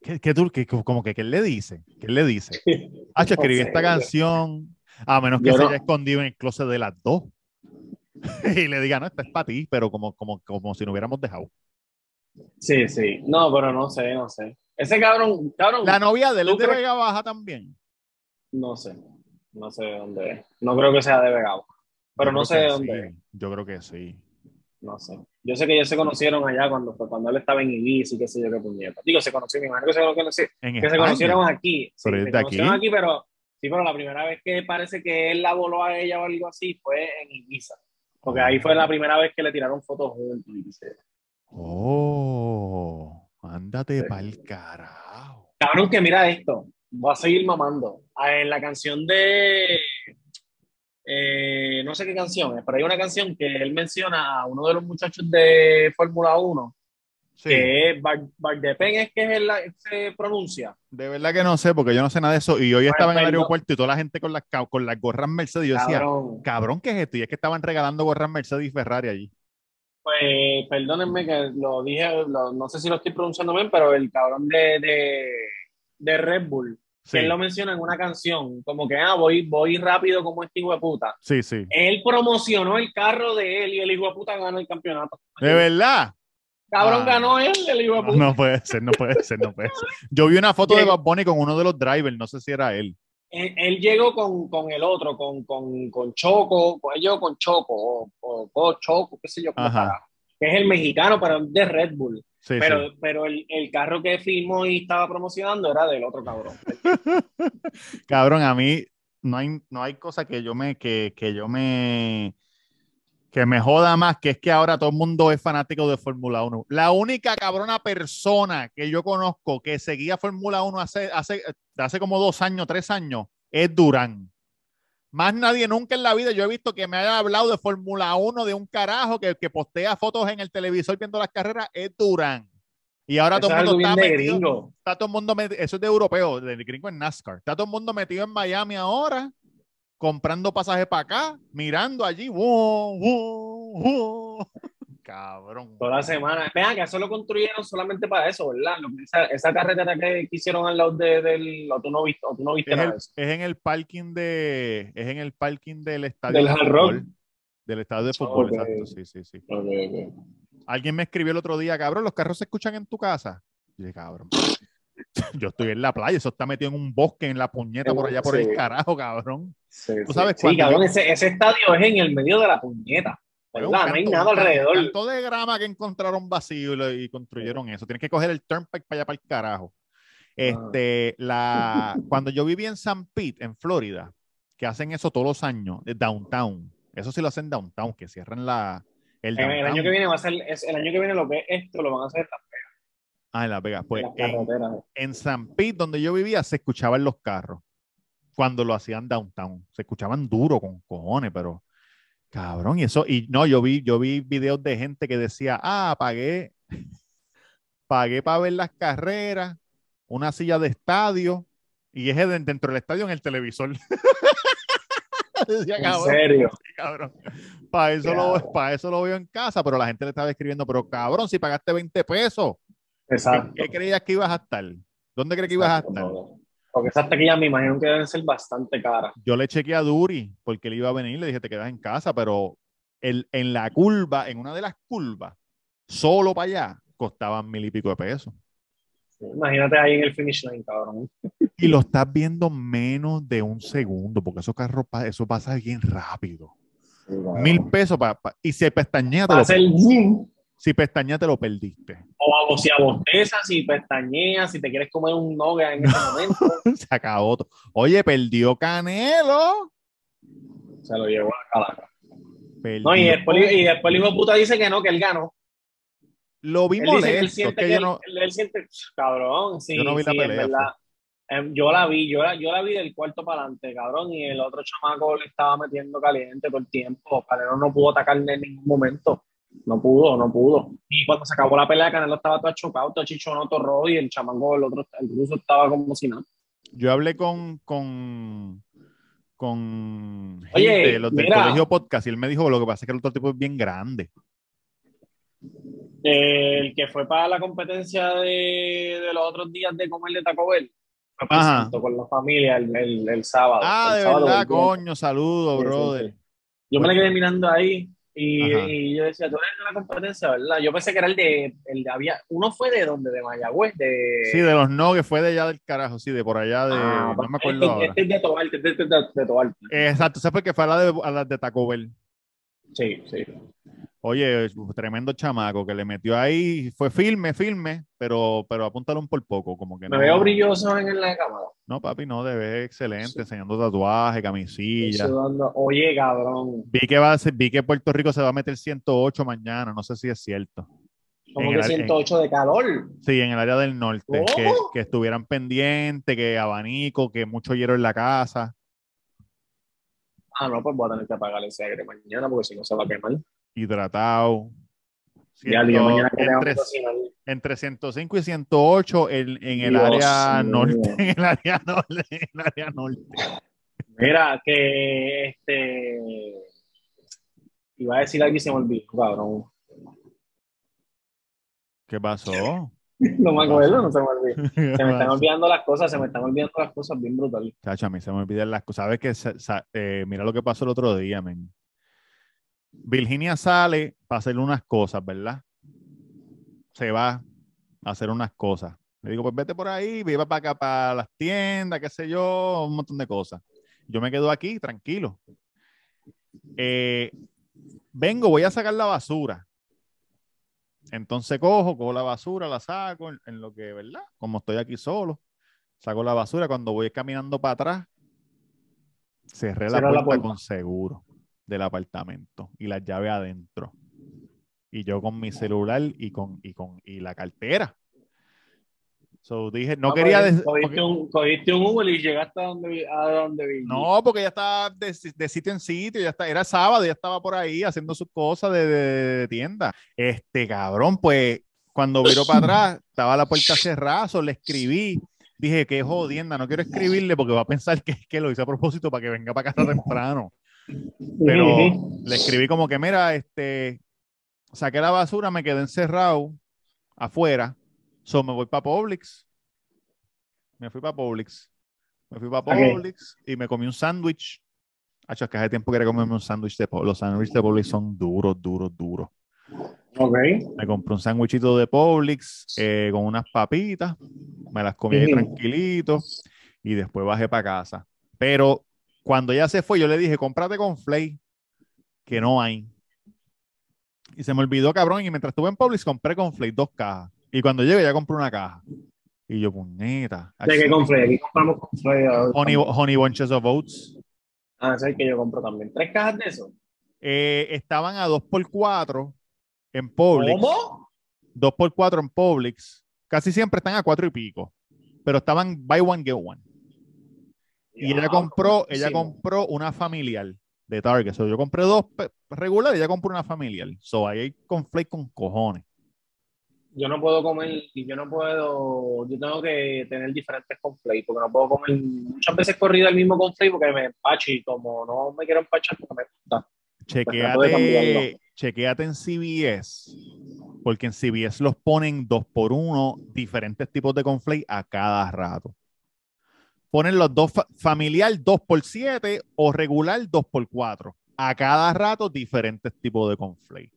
¿Qué, qué tú, qué- como que, ¿qué él le dice? ¿Qué él le dice? Hacho, escribí esta canción, a menos que Yo se no- haya escondido en el closet de las dos. y le diga, no, esta es para ti, pero como, como, como si no hubiéramos dejado. Sí, sí. No, pero no sé, no sé. Ese cabrón, cabrón, La novia de él ¿Tú es de? Vega Baja también. no sé. No sé de dónde es. No creo que sea de Vega. Baja, Pero no sé de dónde es. Yo creo que sí. No sé. Yo sé que ellos se conocieron allá cuando, cuando él estaba en Ibiza y qué sé yo qué puñeta. Digo, se conocieron, imagino que se, conoci- En que se conocieron aquí. Sí, Pero es se de conocieron aquí. aquí, pero sí, pero la primera vez que parece que él la voló a ella o algo así fue en Ibiza. Porque ahí fue la primera vez que le tiraron fotos juntos. Oh, ándate Sí. pa'l carajo. Cabrón, que mira esto. Voy a seguir mamando. Ah, En la canción de. Eh, no sé qué canción es, pero hay una canción que él menciona a uno de los muchachos de Fórmula 1, Sí, que es Bar, Bardepen, es que es el, se pronuncia. de verdad que no sé, porque yo no sé nada de eso. Y hoy Pues, estaba en el aeropuerto y toda la gente con las, con las gorras Mercedes. y Yo decía, Cabrón. cabrón, ¿qué es esto? Y es que estaban regalando gorras Mercedes y Ferrari allí. Pues perdónenme que lo dije, lo- no sé si lo estoy pronunciando bien, pero el cabrón de, de, de Red Bull, Sí, él lo menciona en una canción, como que, ah, voy, voy rápido como este hijo de puta. sí, sí. Él promocionó el carro de él y el hijo de puta ganó el campeonato. De verdad. Cabrón Ah. ganó él, el hijo de puta. No puede ser, no puede ser, no puede ser. Yo vi una foto de Llegó- Bad Bunny con uno de los drivers, no sé si era él. Él, él llegó con, con el otro, con, con, con Choco, con ellos con Choco, o, o- o Choco, qué sé yo, que es el mexicano, pero de Red Bull. Sí, pero sí. pero el, el carro que firmó y estaba promocionando era del otro cabrón. Cabrón, a mí no hay, no hay cosa que yo me, que, que yo me, que me joda más, que es que ahora todo el mundo es fanático de Fórmula 1. La única cabrona persona que yo conozco que seguía Fórmula 1 hace, hace, hace como dos años, tres años, es Durán. Más nadie nunca en la vida yo he visto que me haya hablado de Fórmula 1, de un carajo que, que postea fotos en el televisor viendo las carreras, es Durán. Y ahora Eso todo el mundo está de metido, gringo. está todo el mundo metido, eso es de europeo, del gringo en NASCAR. Está todo el mundo metido en Miami ahora, comprando pasajes para acá, mirando allí. ¡Wow, wow, wow! Cabrón. Toda la semana. Vean que eso lo construyeron solamente para eso, ¿verdad? Esa, esa carretera que, hicieron al lado de, del. O tú no viste, o tú no viste Es, nada el- de eso. es en el parking de, es en el parking del estadio Del de Hard Rock. fútbol. del estadio de fútbol, Ok. exacto, sí, sí, sí. Ok, ok. Alguien me escribió el otro día, cabrón, los carros se escuchan en tu casa. Y dije, cabrón, yo estoy en la playa, eso está metido en un bosque, en la puñeta, por allá, por Sí. el carajo, cabrón. Sí, Tú sabes Sí, cabrón, yo- ese, ese estadio es en el medio de la puñeta. No hay un canto de grama que encontraron vacío y, construyeron eso. Tienes que coger el turnpike para allá, para el carajo. Este, la, cuando yo viví en San Pete, en Florida, que hacen eso todos los años, de downtown. Eso sí lo hacen downtown, que cierran la, el el año que viene va a ser, el año que viene lo que es esto lo van a hacer en las, Ah, en Las Vegas. Pues en carreteras. en San Pete, donde yo vivía, se escuchaban los carros cuando lo hacían downtown. Se escuchaban duro con cojones, pero cabrón, y eso, y no, yo vi, yo vi videos de gente que decía, ah, pagué, pagué para ver las carreras, una silla de estadio, y es de- dentro del estadio en el televisor. Decía, En serio. cabrón. Para eso, Claro. lo, para eso lo veo en casa, pero la gente le estaba escribiendo, pero cabrón, si pagaste 20 pesos, ¿qué, Exacto. qué creías que ibas a estar? ¿Dónde crees que ibas a estar? no. Porque esas taquillas me imagino que deben ser bastante caras. Yo le chequeé a Duri porque él iba a venir, le dije, te quedas en casa, pero el, en la curva, en una de las curvas, solo para allá, costaban mil y pico de pesos. Imagínate ahí en el finish line, cabrón. Y lo estás viendo menos de un segundo, porque esos carros, pa- eso pasa bien rápido. Mil pesos para... y si pestañea te lo, boom. Si pestañea te lo perdiste. O, o si abostezas, si pestañeas, si te quieres comer un nugget en ese momento, Se acabó todo. Oye, perdió Canelo. se lo llevó a la calaca. No, y después, y después el hijo de puta dice que no, que él ganó. Lo vi Él dice que él siente que que, yo él, no- él- él siente, cabrón, sí, Yo no vi la sí, en pelea, verdad. Em, yo la vi, yo la, yo la vi del cuarto para adelante, cabrón, y el otro chamaco le estaba metiendo caliente todo el tiempo. Canelo no pudo atacarle en ningún momento. No pudo, no pudo. Y cuando se acabó la pelea, Canelo estaba todo chocado, todo chichón, todo rojo, y el chamaco, el otro, el ruso estaba como si nada. Yo hablé con, con, con Oye, gente, los del mira. colegio podcast y él me dijo lo que pasa es que el otro tipo es bien grande. El que fue para la competencia de, de los otros días de comer de Taco Bell, fue con la familia el, el, el sábado. Ah, el de sábado verdad, coño, saludos, Sí, brother. sí. Yo me la quedé mirando ahí y, yo decía, tú eres de la competencia, ¿verdad? Yo pensé que era el de, el de había, uno fue de donde, de Mayagüez, de... Sí, de los no, que fue de allá del carajo, sí, de por allá de. Ah, no me acuerdo este, ahora. este es de Tobarte, este es de, de. Exacto, ¿sabes por qué fue a la de, a la de Taco Bell? Sí, sí. Oye, tremendo chamaco que le metió ahí, fue firme, firme, pero, pero apúntalo un por poco, como que Me no. veo brilloso en la cámara. No, papi, no, te ves excelente, enseñando tatuajes, camisilla. Oye, cabrón, Vi que va a ser, vi que Puerto Rico se va a meter 108 mañana, no sé si es cierto. como que el- 108 de calor. Sí, en el área del norte, que, que estuvieran pendientes, que abanico, que mucho hielo en la casa, Ah, no, pues voy a tener que apagar ese aire mañana porque si no se va a quemar. Hidratado. Ya, yo Ciento- mañana que tengo que entre, cocinar. entre 105 y 108 en, en el área norte, en el área norte, en el área norte. Mira, que este. Iba a decir algo y se me olvidó, cabrón. ¿Qué pasó? No me acuerdo, no se me olvidó. ¿Qué Se me están olvidando las cosas, se me están olvidando las cosas bien brutales. Chacho, a mí se me olvidan las cosas. ¿Sabes sa- eh, mira lo que pasó el otro día, men. Virginia sale para hacer unas cosas, ¿verdad? Se va a hacer unas cosas. Le digo, pues vete por ahí, viva para acá, para las tiendas, qué sé yo, un montón de cosas. Yo me quedo aquí, tranquilo. Eh, vengo, voy a sacar la basura. Entonces cojo, cojo la basura, la saco en, en lo que, ¿verdad? Como estoy aquí solo, saco la basura. Cuando voy caminando para atrás, cerré la puerta, la puerta. con seguro del apartamento y las llaves adentro. Y yo con mi celular y con, y con y la cartera. So dije, no Ah, quería pues, Cogiste porque- un, cogiste un Uber y llegaste a donde, a donde vi. no, porque ya estaba de, de sitio en sitio, ya está, era sábado, ya estaba por ahí haciendo sus cosas de, de- de tienda. Este cabrón, pues cuando viró para atrás, estaba la puerta cerrada, so le escribí. Dije, qué jodienda, no quiero escribirle porque va a pensar que, que lo hice a propósito para que venga para casa temprano. Pero le escribí como que, mira, este, saqué la basura, me quedé encerrado afuera, so me voy para Publix. Me fui para Publix. Me fui para. Publix y me comí un sándwich Hacho, es que hace tiempo quería comerme un sándwich de Publix. Los sándwiches de Publix son duros, duros, duros. Ok. Me compré un sándwichito de Publix eh, con unas papitas. Me las comí ahí Ujú. tranquilito. Y después bajé para casa. Pero cuando ella se fue, yo le dije, cómprate con Flay, que no hay. Y se me olvidó, cabrón. Y mientras estuve en Publix, compré con Flay dos cajas. Y cuando llegué, ya compré una caja. Y yo, puñeta. ¿De qué conflé? Aquí compramos conflé. Honey, honey Bunches of Oats. Ah, ese es el que yo compro también. ¿Tres cajas de eso? Eh, estaban a 2x4 en Publix. ¿Cómo? 2x4 en Publix. Casi siempre están a 4 y pico. Pero estaban buy one, get one. Y ella compró, ella compró una familiar de Target. So, yo compré dos pe- regular y ella compró una familiar. So ahí hay conflict con cojones. Yo no puedo comer, yo no puedo, yo tengo que tener diferentes conflakes, porque no puedo comer muchas veces corrido el mismo conflake porque me empacho y como no me quiero empachar porque me gusta. Chequéate, cambiarlo. chequéate en CBS. Porque en CBS los ponen dos por uno, diferentes tipos de conflict a cada rato. Ponen los dos fa- familiar 2 por 7 o regular 2 por 4 A cada rato diferentes tipos de.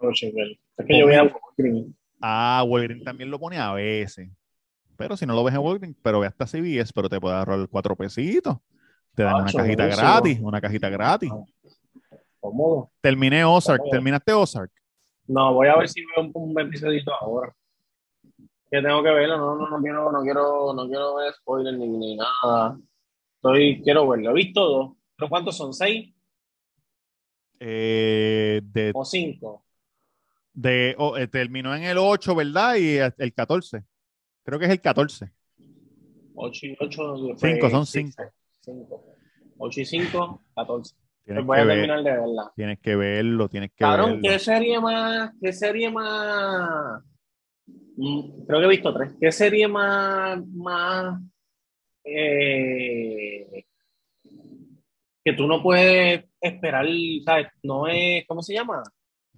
No, chingue. Es que yo voy a Walgreens. Ah, Walgreens también lo pone a veces. Pero si no lo ves en Walgreens, pero ve hasta CVS, pero te puede ahorrar cuatro pesitos. Te dan una Acho, cajita gratis, una cajita gratis. Cómodo. Terminé Ozark. Cómodo. ¿Terminaste Ozark? No, voy a ver si veo un, un ahora. Que tengo que verlo, no, no, no quiero, no quiero, no quiero ver spoilers ni, ni nada. Estoy, quiero verlo. He visto dos. ¿Pero cuántos son? ¿Seis Eh, de, o cinco? de, oh, eh, terminó en el 8, ¿verdad? Y el 14. Creo que es el 14. Ocho y ocho. Cinco, son sí, cinco. cinco. Ocho y cinco, catorce. Tienes Pues voy a ver- terminar de verla. tienes que verlo, tienes que Cabrón, verlo. ¿qué serie más? ¿Qué serie más? Mm, Creo que he visto tres. ¿Qué serie más, más eh, que tú no puedes esperar, ¿sabes? No es, ¿cómo se llama?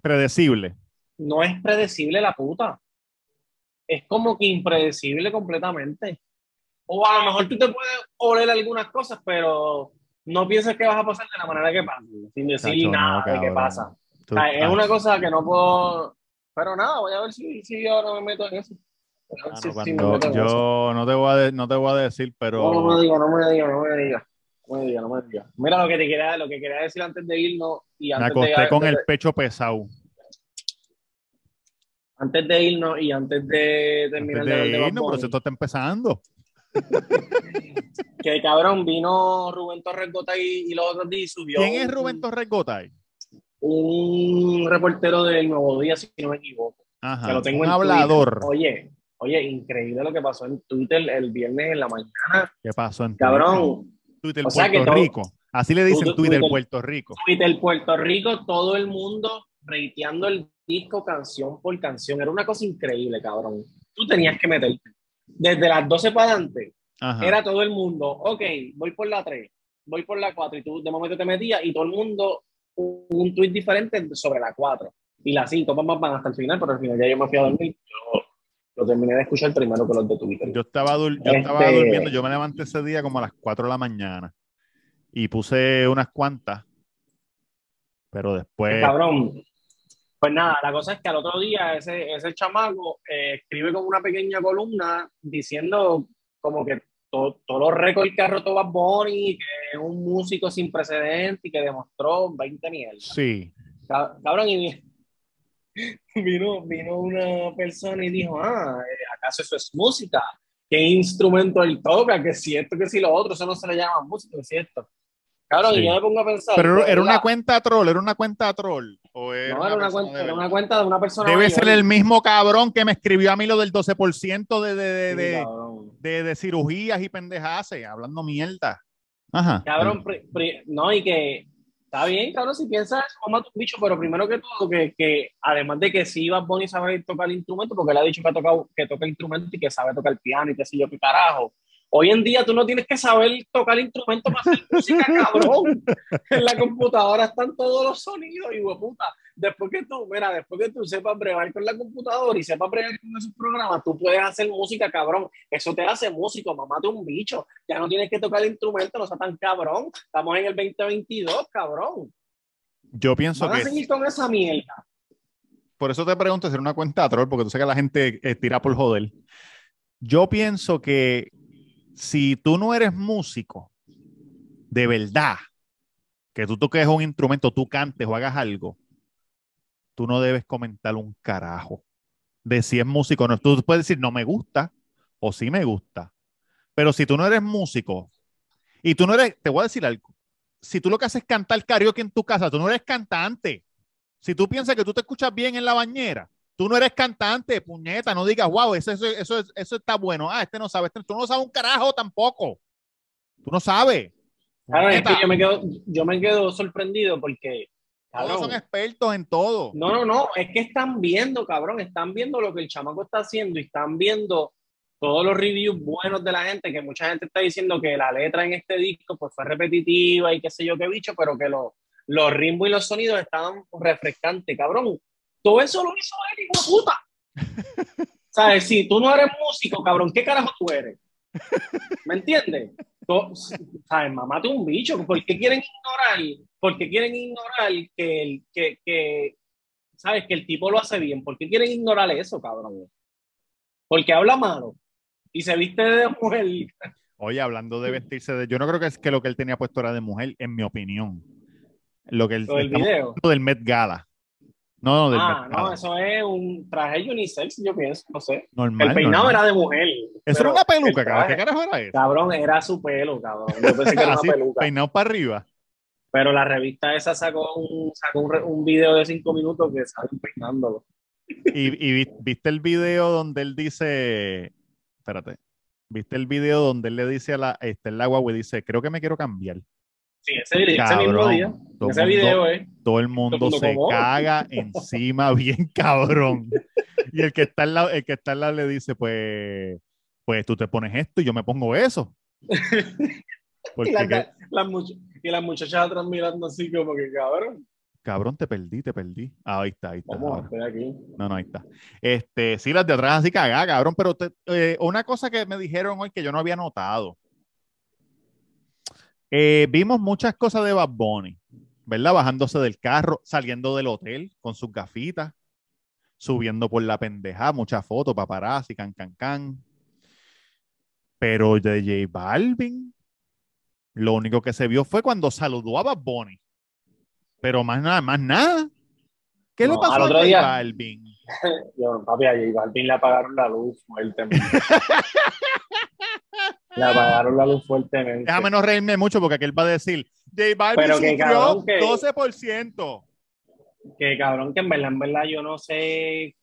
Predecible. No es predecible la puta. Es como que impredecible completamente. O a lo mejor tú te puedes oler algunas cosas, pero no piensas que vas a pasar de la manera que pasa, sin decir Tacho, no, nada de qué pasa. Tú- O sea, es una cosa que no puedo. Pero nada, voy a ver si, si ahora me meto en eso. Voy a ver mano, si- si me cuando- meto en eso. yo no te, voy a de- no te voy a decir, pero No, no me diga, no me diga, no me diga. No me diga, no me. Mira lo que te quería, lo que quería decir antes de irnos y me antes acosté de, con de- el pecho pesado. antes de irnos y antes de terminar Antes de, irnos, pero si esto está empezando. que cabrón vino Rubén Torres Gotay y los otros días y subió ¿Quién es Rubén Torres Gotay? Un reportero del Nuevo Día si no me equivoco Ajá, que lo tengo un en hablador. Twitter. oye oye increíble lo que pasó en Twitter el viernes en la mañana ¿Qué pasó en cabrón Twitter o sea que Puerto todo- Rico? Así le dicen Twitter Twitter- Puerto Rico. Twitter Puerto Rico todo el mundo reiteando el disco canción por canción era una cosa increíble cabrón tú tenías que meterte desde las 12 para adelante Ajá. era todo el mundo, ok, voy por la 3, voy por la 4, y tú de momento te metías y todo el mundo un, tweet diferente sobre la 4. Y la 5, van, hasta el final, pero al final ya yo me fui a dormir. Yo lo terminé de escuchar primero que los de Twitter. Yo estaba, yo estaba Este- durmiendo, yo me levanté ese día como a las 4 de la mañana y puse unas cuantas, pero después, Cabrón. Pues nada, la cosa es que al otro día ese, ese chamaco eh, escribe como una pequeña columna diciendo como que to- todos los récords que ha roto Bad Bunny, que es un músico sin precedentes y que demostró 20 mierdas. sí, Cab- Cabrón, y vi- vino, vino una persona y dijo, ah, eh, ¿acaso eso es música? ¿Qué instrumento él toca? Que si esto, que si lo otro, eso no se le llama música, es cierto. Cabrón, Sí. y yo me pongo a pensar. pero era una cuenta troll, era una cuenta troll. O era No, era una, cuenta, de era una cuenta de una persona. Debe mayor. ser el mismo cabrón que me escribió a mí lo del 12% de, de, de, Sí, de, cirugías y pendejaces, hablando mierda. Ajá. Cabrón, pri- pri- no, y que está bien, cabrón, si piensas como tu bicho, pero primero que todo, que, que además de que sí Bad Bunny sabe tocar el instrumento, porque él ha dicho que, ha tocado, que toca el instrumento y que sabe tocar el piano y qué sé yo, qué carajo. Hoy en día tú no tienes que saber tocar el instrumento para hacer música, cabrón. En la computadora están todos los sonidos y puta. Después que tú, mira, después que tú sepas bregar con la computadora y sepas bregar con esos programas, tú puedes hacer música, cabrón. Eso te hace músico, mamate un bicho. Ya no tienes que tocar el instrumento, no sea tan cabrón. Estamos en el 2022, cabrón. Yo pienso Van a que seguir con esa mierda. por eso te pregunto hacer una cuenta troll, porque tú sabes que la gente eh, tira por joder. Yo pienso que si tú no eres músico, de verdad, que tú toques un instrumento, tú cantes o hagas algo, tú no debes comentar un carajo de si es músico o no. Tú puedes decir no me gusta o sí me gusta. Pero si tú no eres músico y tú no eres, te voy a decir algo, si tú lo que haces es cantar karaoke en tu casa, tú no eres cantante. Si tú piensas que tú te escuchas bien en la bañera, tú no eres cantante, puñeta, no digas, wow, eso, eso, eso, eso está bueno. Ah, este no sabe, este- tú no sabes un carajo tampoco. Tú no sabes. Claro, es que yo me quedo, yo me quedo sorprendido porque, todos son expertos en todo. No, no, no, es que están viendo, cabrón, están viendo lo que el chamaco está haciendo y están viendo todos los reviews buenos de la gente, que mucha gente está diciendo que la letra en este disco pues fue repetitiva y qué sé yo qué bicho, pero que lo- los ritmos y los sonidos estaban refrescantes, cabrón. Todo eso lo hizo él, hijo de puta. ¿Sabes? Si tú no eres músico, cabrón, ¿qué carajo tú eres? ¿Me entiendes? ¿Sabes? Mamate un bicho. ¿Por qué quieren ignorar? ¿Por qué quieren ignorar que, el, que, que, ¿sabes? Que el tipo lo hace bien. ¿Por qué quieren ignorar eso, cabrón? Porque habla malo y se viste de mujer. Oye, hablando de vestirse de. Yo no creo que es que lo que él tenía puesto era de mujer, en mi opinión. Lo que él estamos video. del Met Gala. No, no, del Ah, no, eso es un traje unisex, yo pienso, no sé. Normal. El peinado normal. era de mujer. Eso era una peluca, el cabrón. ¿Qué carajo era eso? Cabrón, era su pelo, cabrón. Yo pensé que era una Así, peluca. peinado para arriba. Pero la revista esa sacó un, sacó un, un video de cinco minutos que sale peinándolo. Y, y vi- viste el video donde él dice. Espérate. ¿Viste el video donde él le dice a la, este, el agua, güey, dice, creo que me quiero cambiar? Sí, ese, video, ese mismo día. Todo ese mundo- video, eh. Todo el mundo mundo se como- caga encima bien cabrón. Y el que está al lado, el que está al lado le dice, pues, pues tú te pones esto y yo me pongo eso. Porque, Y, la- que- las much- y las muchachas atrás mirando así como que, cabrón, cabrón, te perdí, te perdí. Ah, ahí está, ahí está. vamos, estoy aquí. No, no, ahí está. Este, sí, las de atrás así cagadas, cabrón, pero te- eh, una cosa que me dijeron hoy que yo no había notado. Eh, vimos muchas cosas de Bad Bunny, ¿verdad? Bajándose del carro, saliendo del hotel con sus gafitas, subiendo por la pendeja, muchas fotos, paparazzi, can, can, can. Pero de J Balvin, lo único que se vio fue cuando saludó a Bad Bunny. Pero más nada, más nada. ¿Qué le pasó al a J Balvin? Yo, papi, a J Balvin le apagaron la luz fuertemente. le apagaron la luz fuertemente. Déjame no reírme mucho porque aquel va a decir, J Balvin Pero que sufrió cabrón, que- 12%. Que cabrón, que en verdad, en verdad, yo no sé.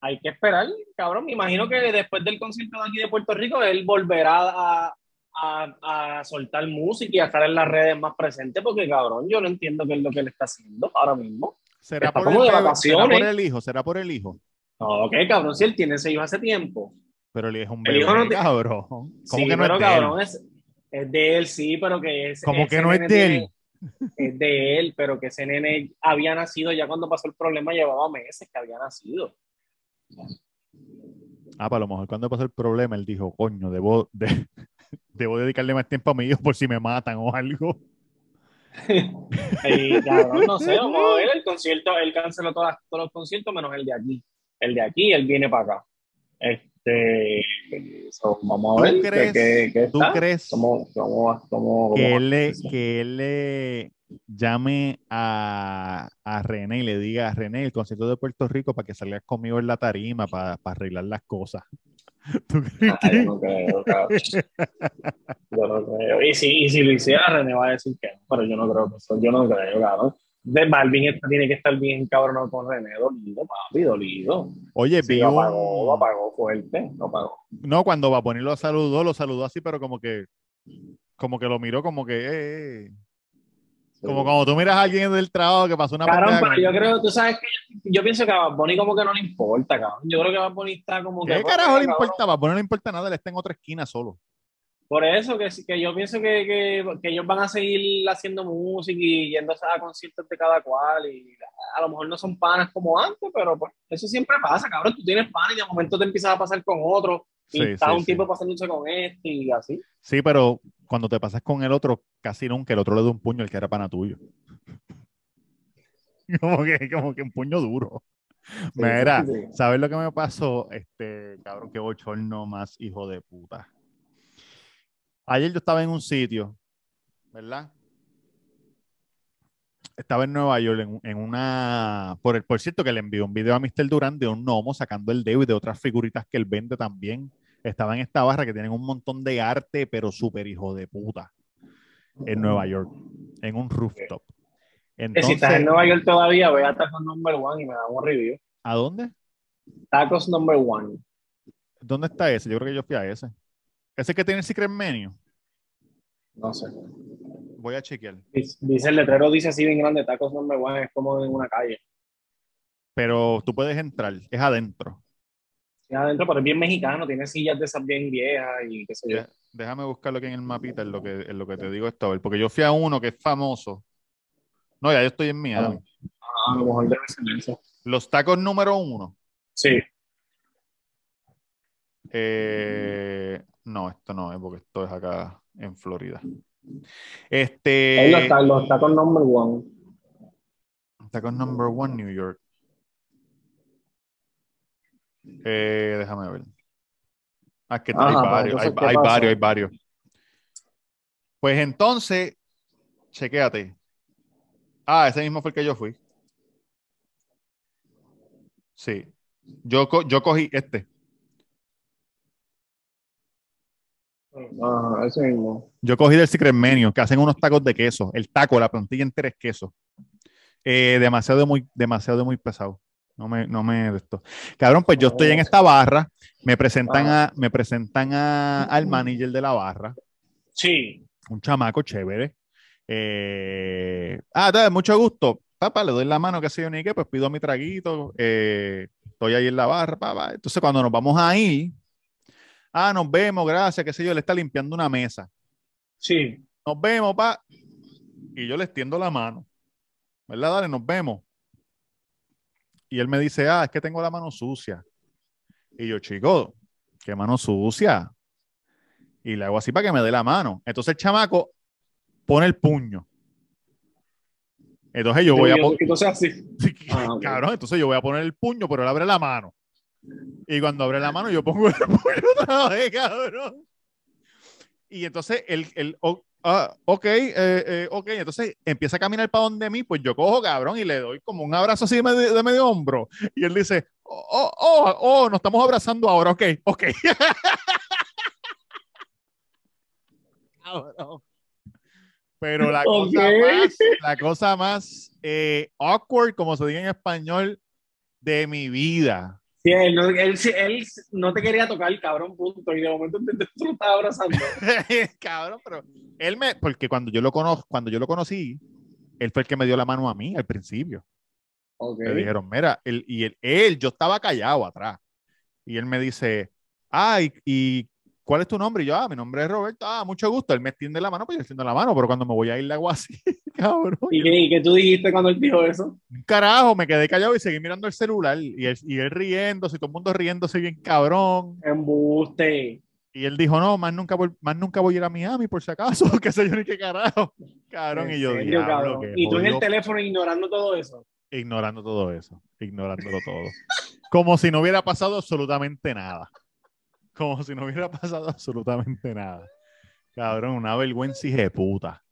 Hay que esperar, cabrón. Me imagino que después del concierto de aquí de Puerto Rico, él volverá a, a, a soltar música y a estar en las redes más presente, porque cabrón, yo no entiendo qué es lo que él está haciendo ahora mismo. ¿Será Está por, el como de bebé? vacaciones. ¿Será por el hijo? ¿Será por el hijo? No, ok, cabrón, si él tiene ese hijo hace tiempo. Pero el hijo es un El bebé, hijo no te- cabrón. ¿Cómo Sí, que no pero es de él? cabrón, es, es de él, sí, pero que es. ¿Cómo ese que no es de él? Es de él, pero que ese nene había nacido ya cuando pasó el problema, llevaba meses que había nacido. Ah, para lo mejor cuando pasó el problema, él dijo, coño, debo, de- debo dedicarle más tiempo a mi hijo por si me matan o algo. Y cabrón, no sé, vamos a ver el concierto, él canceló todas, todos los conciertos menos el de aquí. El de aquí, él viene para acá. Este, so, vamos a ¿Tú ver crees- qué, qué ¿Tú está. crees ¿Cómo, cómo, cómo, cómo que él le, que él le llame a, a René y le diga a René el concierto de Puerto Rico para que salgas conmigo en la tarima para, para arreglar las cosas? ¿Tú crees Ah, yo no creo, cabrón. Yo no creo. Y si, y si lo hiciera, René va a decir que no, pero yo no creo que eso. Yo no creo, cabrón. De Balvin está- tiene que estar bien cabrón con René, dolido, papi, dolido. Oye, Sí, lo apagó, lo apagó fuerte, lo apagó. No, cuando va a poner lo saludó, lo saludó así, pero como que, como que lo miró como que, eh, eh. Como cuando tú miras a alguien del trabajo que pasó una Cabrón, pero yo creo, tú sabes que yo pienso que a Bad Bunny como que no le importa, cabrón. Yo creo que a Bad Bunny está como que. ¿Qué pues, carajo le cabrón, importaba? Bueno, no le importa nada, él está en otra esquina solo. Por eso que, que yo pienso que, que, que ellos van a seguir haciendo música y yéndose a conciertos de cada cual y a lo mejor no son panas como antes, pero pues eso siempre pasa, cabrón. Tú tienes panas y de momento te empiezas a pasar con otro y Sí, está sí, un sí. tipo pasándose con este y así. Sí, pero cuando te pasas con el otro, casi nunca el otro le da un puño al que era pana tuyo. como que, como que un puño duro. Mira, sí, sí. ¿sabes lo que me pasó? Este, cabrón, qué bochorno más hijo de puta. Ayer yo estaba en un sitio, ¿verdad? Estaba en Nueva York en, en una. Por, el, por cierto, que le envió un video a Mr. Durán de un gnomo sacando el dedo y de otras figuritas que él vende también. Estaba en esta barra que tienen un montón de arte, pero súper hijo de puta. En Nueva York, en un rooftop. Entonces, si estás en Nueva York todavía, ve a Tacos Number One y me da un review. ¿a dónde? Tacos Number One. ¿Dónde está ese? Yo creo que yo fui a ese. Ese que tiene el secret menu. No sé. Voy a chequear. Dice el letrero, dice así bien grande, Tacos Number One, es como en una calle. Pero tú puedes entrar, es adentro. Adentro, pero es bien mexicano, tiene sillas de esas bien viejas y qué sé yo. Déjame buscarlo aquí en el mapita, en lo que, en lo que te digo esto, a ver, porque yo fui a uno que es famoso. No, ya yo estoy en Miami. Ah, a lo mejor debe ser eso. Los tacos número uno. Sí. eh, no, esto no es, porque esto es acá en Florida. Ahí Este. los, los Tacos Number One. Tacos number one, New York. Eh, déjame ver. Ah, es que Ajá, hay varios, hay, varios, hay varios. Pues entonces, chequéate. Ah, ese mismo fue el que yo fui. Sí. Yo, co- yo cogí este. Ajá, ese mismo. Yo cogí del Secret Menu, que hacen unos tacos de queso. El taco, la plantilla entera es queso. Eh, demasiado de muy, demasiado de muy pesado. No me, no me de esto. Cabrón, pues yo estoy en esta barra, me presentan a, me presentan a, al manager de la barra, Sí. un chamaco chévere. Eh, ah, dale, mucho gusto. Papá, le doy la mano, qué sé yo, ni qué, pues pido mi traguito. eh, estoy ahí en la barra, papá. Entonces, cuando nos vamos a ir, ah, nos vemos, gracias, qué sé yo, le está limpiando una mesa Sí. nos vemos, pa. Y yo le extiendo la mano. ¿Verdad? Dale, nos vemos. Y él me dice, ah, es que tengo la mano sucia. Y yo, chico, ¿qué mano sucia? Y le hago así para que me dé la mano. Entonces el chamaco pone el puño. Entonces yo voy a poner, Entonces así. Ah, cabrón, entonces yo voy a poner el puño, pero él abre la mano. Y cuando abre la mano, yo pongo el puño otra vez, cabrón. Y entonces él, él ah, ok, eh, eh, ok, entonces empieza a caminar para donde mí, pues yo cojo, cabrón, y le doy como un abrazo así de medio, de medio hombro. Y él dice, oh, oh, oh, oh, nos estamos abrazando ahora, ok, ok. Cabrón. Pero la cosa más, la cosa más eh, awkward, como se diga en español, de mi vida. Sí, él, no, él, él no te quería tocar, cabrón, punto. Y de momento te, te lo estaba abrazando. Cabrón, pero él me, porque cuando yo lo conozco, cuando yo lo conocí, él fue el que me dio la mano a mí al principio. Ok. Me dijeron, mira, él, y él, él, yo estaba callado atrás. Y él me dice, ay, ¿y cuál es tu nombre? Y yo, ah, mi nombre es Roberto, ah, mucho gusto. Él me extiende la mano, pues yo extiendo la mano, pero cuando me voy a ir le hago así, cabrón. ¿Y qué, y qué tú dijiste cuando él dijo eso? Carajo, me quedé callado y seguí mirando el celular. Y él, y él riéndose, y todo el mundo riéndose bien cabrón. Embuste. Y él dijo, no, más nunca, voy- más nunca voy a ir a Miami, por si acaso, qué sé yo ni qué carajo. Cabrón, ¿En y yo, serio, cabrón? Y tú en el teléfono ignorando todo eso. ignorando todo eso, ignorándolo todo. Como si no hubiera pasado absolutamente nada. Como si no hubiera pasado absolutamente nada. Cabrón, una vergüenza hija de puta.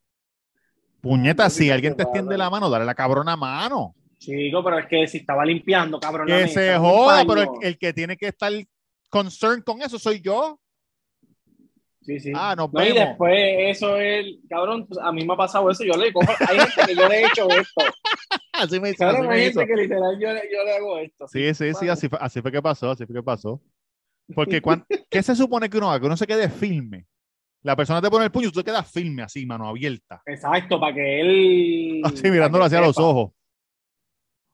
Puñeta, si alguien te extiende la mano, dale la cabrona mano. Chico, pero es que si estaba limpiando, cabrón. Que se joda, pero el, el que tiene que estar concerned con eso soy yo. Sí, sí. Ah, nos No, y vemos. después eso es, cabrón, pues, a mí me ha pasado eso. Yo le cojo, hay gente que yo le he hecho esto. Así me, así Cabrón, me hay hizo. gente que literal yo, yo le hago esto. Sí, sí, sí, así así fue que pasó, así fue que pasó. Porque ¿qué se supone que uno haga? Que uno se quede firme. La persona te pone el puño, tú te quedas firme así, mano abierta. Exacto, para que él. Así mirándolo hacia los ojos.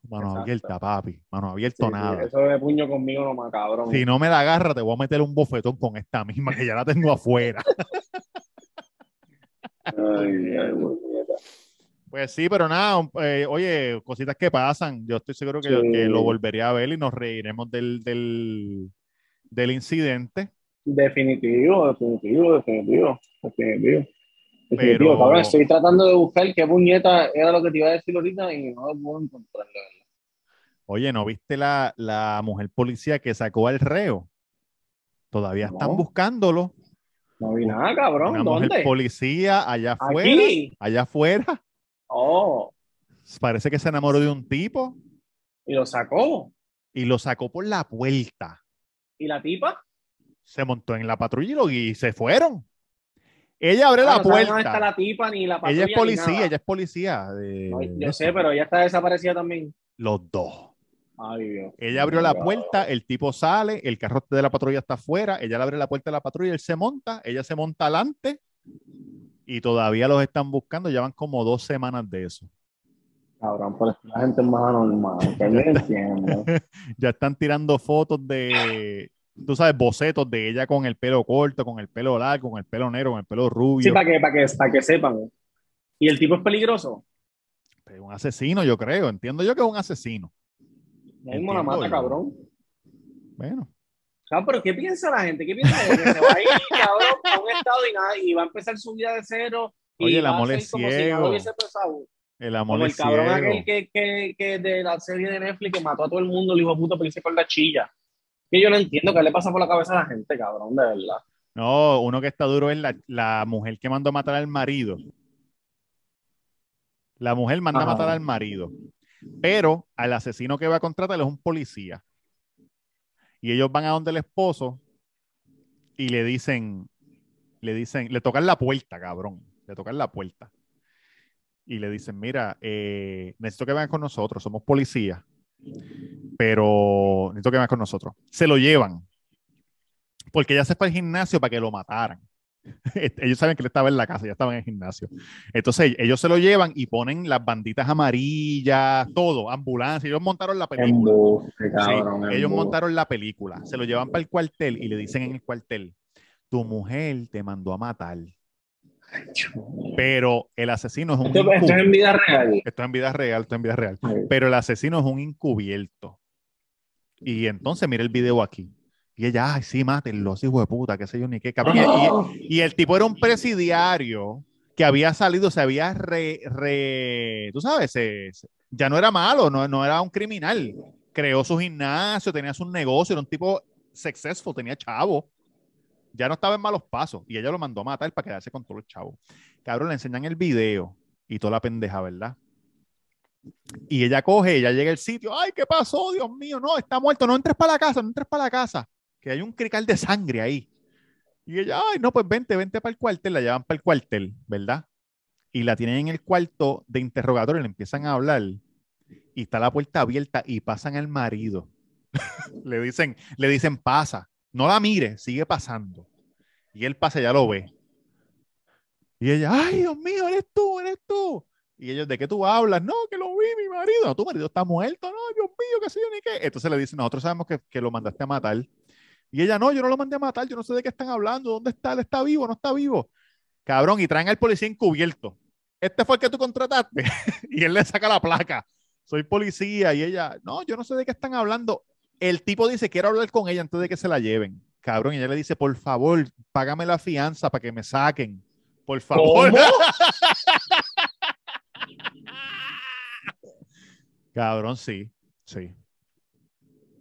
Mano Exacto. abierta, papi. Mano abierto sí, nada. eso de puño conmigo no me cabrón. Si no me la agarra, te voy a meter un bofetón con esta misma que ya la tengo afuera. Ay, ay. Pues sí, pero nada, eh, oye, cositas que pasan. Yo estoy seguro que, Sí. que lo volvería a ver y nos reiremos del, del, del incidente. Definitivo, definitivo, definitivo, definitivo. Pero- Definitivo, cabrón, estoy tratando de buscar qué puñeta era lo que te iba a decir ahorita y no lo puedo encontrar. la verdad. Oye, ¿no viste la, la mujer policía que sacó al reo? Todavía están buscándolo. No vi nada, cabrón. Una mujer ¿Dónde? policía allá afuera. Aquí. Allá afuera. Oh, Parece que se enamoró de un tipo y lo sacó. y lo sacó por la puerta. ¿Y la tipa? Se montó en la patrulla y, se fueron. Ella abre la no saben dónde está puerta. la tipa ni la patrulla Ella es policía, ella es policía. de- No, yo sé, pero ella está desaparecida también. Los dos. Ay, Dios. Ella abrió la puerta, el tipo sale, el carro de la patrulla está afuera, ella le abre la puerta de la patrulla, él se monta, ella se monta adelante y todavía los están buscando, llevan como dos semanas de eso. Cabrón, pero es la gente es más anormal. Que yo entiendo. Ya están tirando fotos de, tú sabes, bocetos de ella con el pelo corto, con el pelo largo, con el pelo negro, con el pelo rubio. Sí, para que, para que, para que sepan. ¿Y el tipo es peligroso? Es un asesino, yo creo, entiendo yo que es un asesino. La Entiendo mata, yo. cabrón. Bueno, Ah, pero ¿qué piensa la gente? ¿Qué piensa? Que se va a ir, cabrón, a un estado y nada, y va a empezar su vida de cero. y Oye, el va a amor es como si ciego. El amor Como el cabrón ciego. aquel que, que, que de la serie de Netflix que mató a todo el mundo, el hijo de puta, pero hice con la chilla. Que yo no entiendo qué le pasa por la cabeza a la gente, cabrón, de verdad. No, uno que está duro es la, la mujer que mandó a matar al marido. La mujer manda Ajá. a matar al marido, pero al asesino que va a contratar es un policía. Y ellos van a donde el esposo y le dicen, le dicen, le tocan la puerta, cabrón, le tocan la puerta. Y le dicen, mira, eh, necesito que vengas con nosotros, somos policías, pero necesito que vengas con nosotros. Se lo llevan porque ella se fue al gimnasio para que lo mataran. ellos saben que él estaba en la casa, ya estaba en el gimnasio. Entonces ellos se lo llevan y ponen las banditas amarillas, todo, ambulancia. Ellos montaron la película. Embuste, Sí, cabrón. ellos montaron la película. Se lo llevan para el cuartel y le dicen en el cuartel, tu mujer te mandó a matar. Pero el asesino es un... Esto, esto es en vida real. esto es en vida real, esto es en vida real. Sí. Pero el asesino es un encubierto. Y entonces mira el video aquí. Y ella, ay, sí, mátenlo, hijo de puta, qué sé yo ni qué. Cabrón. Y- y, y el tipo era un presidiario que había salido, se había re, re- tú sabes, se- se- ya no era malo, no, no era un criminal. Creó su gimnasio, tenía su negocio, era un tipo successful, tenía chavo. Ya no estaba en malos pasos. Y ella lo mandó a matar para quedarse con todos los chavos. Cabrón, le enseñan el video y toda la pendeja, ¿verdad? Y ella coge, ella llega al sitio, ay, ¿qué pasó? Dios mío, no, está muerto, no entres para la casa, no entres para la casa, que hay un crical de sangre ahí. Y ella, ay, no, pues vente, vente para el cuartel, la llevan para el cuartel, ¿verdad? Y la tienen en el cuarto de interrogatorio, le empiezan a hablar y está la puerta abierta y pasan al marido. le dicen, le dicen, pasa, no la mire, sigue pasando. Y él pasa, ya lo ve. Y ella, ay, Dios mío, eres tú, eres tú. Y ellos, ¿de qué tú hablas? No, que lo vi, mi marido. Tu marido está muerto. No, Dios mío, qué sé yo ni qué. Entonces le dicen, nosotros sabemos que, que lo mandaste a matar. Y ella, no, yo no lo mandé a matar, yo no sé de qué están hablando, ¿dónde está? ¿Él está vivo? ¿No está vivo? Cabrón, y traen al policía encubierto. Este fue el que tú contrataste. y él le saca la placa. Soy policía. Y ella, no, yo no sé de qué están hablando. El tipo dice, quiero hablar con ella antes de que se la lleven. Cabrón, y ella le dice, por favor, págame la fianza para que me saquen. Por favor. ¿Cómo? Cabrón, sí, sí.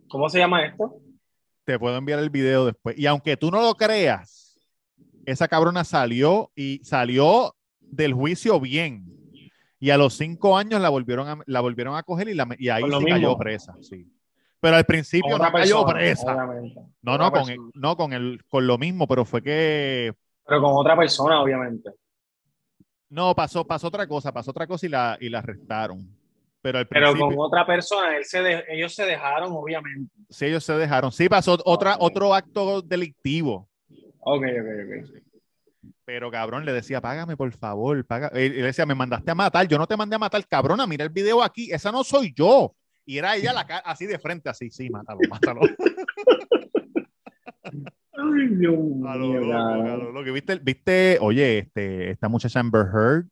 ¿Cómo se llama esto? Te puedo enviar el video después. Y aunque tú no lo creas, esa cabrona salió y salió del juicio bien. Y a los cinco años la volvieron a, la volvieron a coger y, la, y ahí mismo. cayó presa, sí. Pero al principio no cayó presa. obviamente. No, no, con, persona. no con, el, con lo mismo, pero fue que Pero con otra persona, obviamente. no pasó, pasó otra cosa, pasó otra cosa y la, y la arrestaron. Pero al Pero con otra persona, él se de- ellos se dejaron, obviamente. sí, ellos se dejaron. Sí, pasó otra, otro acto delictivo. Ok, ok, ok. Pero cabrón le decía, págame por favor, paga. Él, él decía, me mandaste a matar, yo no te mandé a matar, cabrona, mira el video aquí, esa no soy yo. Y era ella la cara así de frente, así, sí, mátalo, mátalo. Dios A lo loco, a lo loco. ¿Viste, viste, oye, este, esta muchacha Amber Heard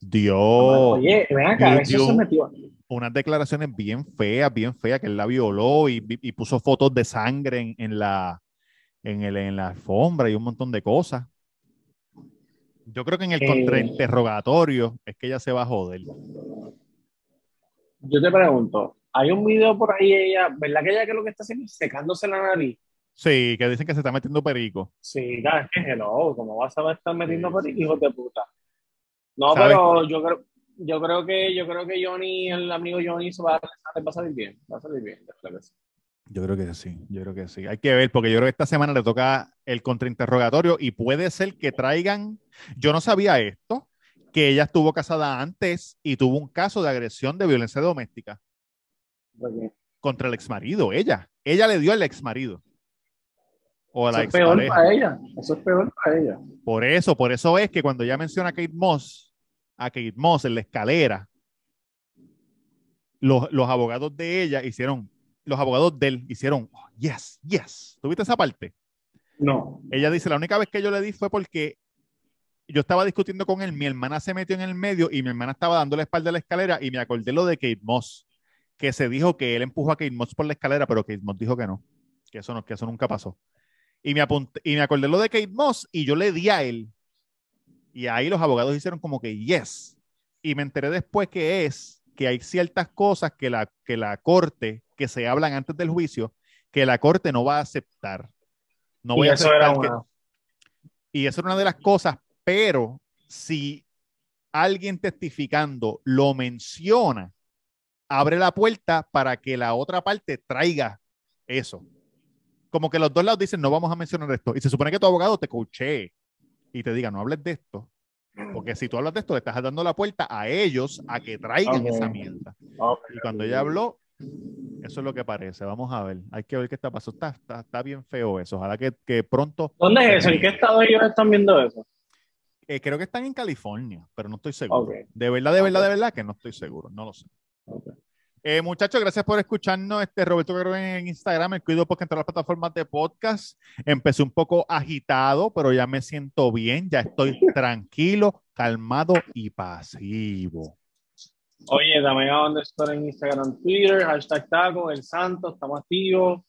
dio Oye, ven acá, Dio- eso dio- se metió. unas declaraciones bien feas, bien feas, que él la violó y, y puso fotos de sangre en, en la, en, el, en la alfombra y un montón de cosas. Yo creo que en el Eh. contrainterrogatorio es que ella se va a joder. Yo te pregunto, hay un video por ahí, ella, ¿verdad que ella que lo que está haciendo es secándose la nariz? Sí, que dicen que se está metiendo perico. Sí, claro, es que hello, ¿cómo vas a estar metiendo Sí, por sí, hijos de puta? No, ¿Sabes? pero yo creo, yo creo que, yo creo que Johnny, el amigo Johnny, se va, a- va a salir bien, va a salir bien. verdad que sí. Yo creo que sí, yo creo que sí. Hay que ver, porque yo creo que esta semana le toca el contrainterrogatorio y puede ser que traigan, yo no sabía esto, que ella estuvo casada antes y tuvo un caso de agresión de violencia doméstica contra el exmarido, ella. Ella le dio al exmarido. O a Eso la es peor para ella, eso es peor para ella. Por eso, por eso es que cuando ella menciona a Kate Moss, a Kate Moss en la escalera, los, los abogados de ella hicieron, los abogados de él hicieron, "Oh, yes, yes. ¿Tuviste esa parte? No, Ella dice, la única vez que yo le di fue porque yo estaba discutiendo con él, mi hermana se metió en el medio y mi hermana estaba dando la espalda a la escalera y me acordé lo de Kate Moss, que se dijo que él empujó a Kate Moss por la escalera, pero Kate Moss dijo que no, que eso, no, que eso nunca pasó. Y me, apunté, y me acordé lo de Kate Moss y yo le di a él. Y ahí los abogados hicieron como que yes. Y me enteré después que es que hay ciertas cosas que la, que la corte, que se hablan antes del juicio, que la corte no va a aceptar. No voy y a eso era aceptar que, una. y eso era una de las cosas, pero si alguien testificando lo menciona, abre la puerta para que la otra parte traiga eso. Como que los dos lados dicen, no vamos a mencionar esto. Y se supone que tu abogado te coachee y te diga, no hables de esto. Porque si tú hablas de esto, le estás dando la puerta a ellos a que traigan esa mierda. Y cuando ella habló, eso es lo que parece. Vamos a ver. Hay que ver qué está pasando. Está, está, está bien feo eso. Ojalá que, que pronto ¿Dónde es eso? ¿En qué estado ellos están viendo eso? Eh, creo que están en California, pero no estoy seguro. De verdad, de verdad, de verdad que no estoy seguro. No lo sé. Eh, muchachos, gracias por escucharnos. Este Roberto Guerrero en Instagram, el cuido porque en todas las plataformas de podcast. Empecé un poco agitado, pero ya me siento bien, ya estoy tranquilo, calmado y pasivo. Oye, también a donde estoy en Instagram, Twitter, hashtag taco, el santo, estamos activos.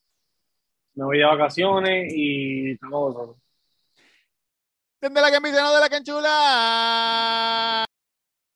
Me voy de vacaciones y estamos vosotros. de la no de la canchula.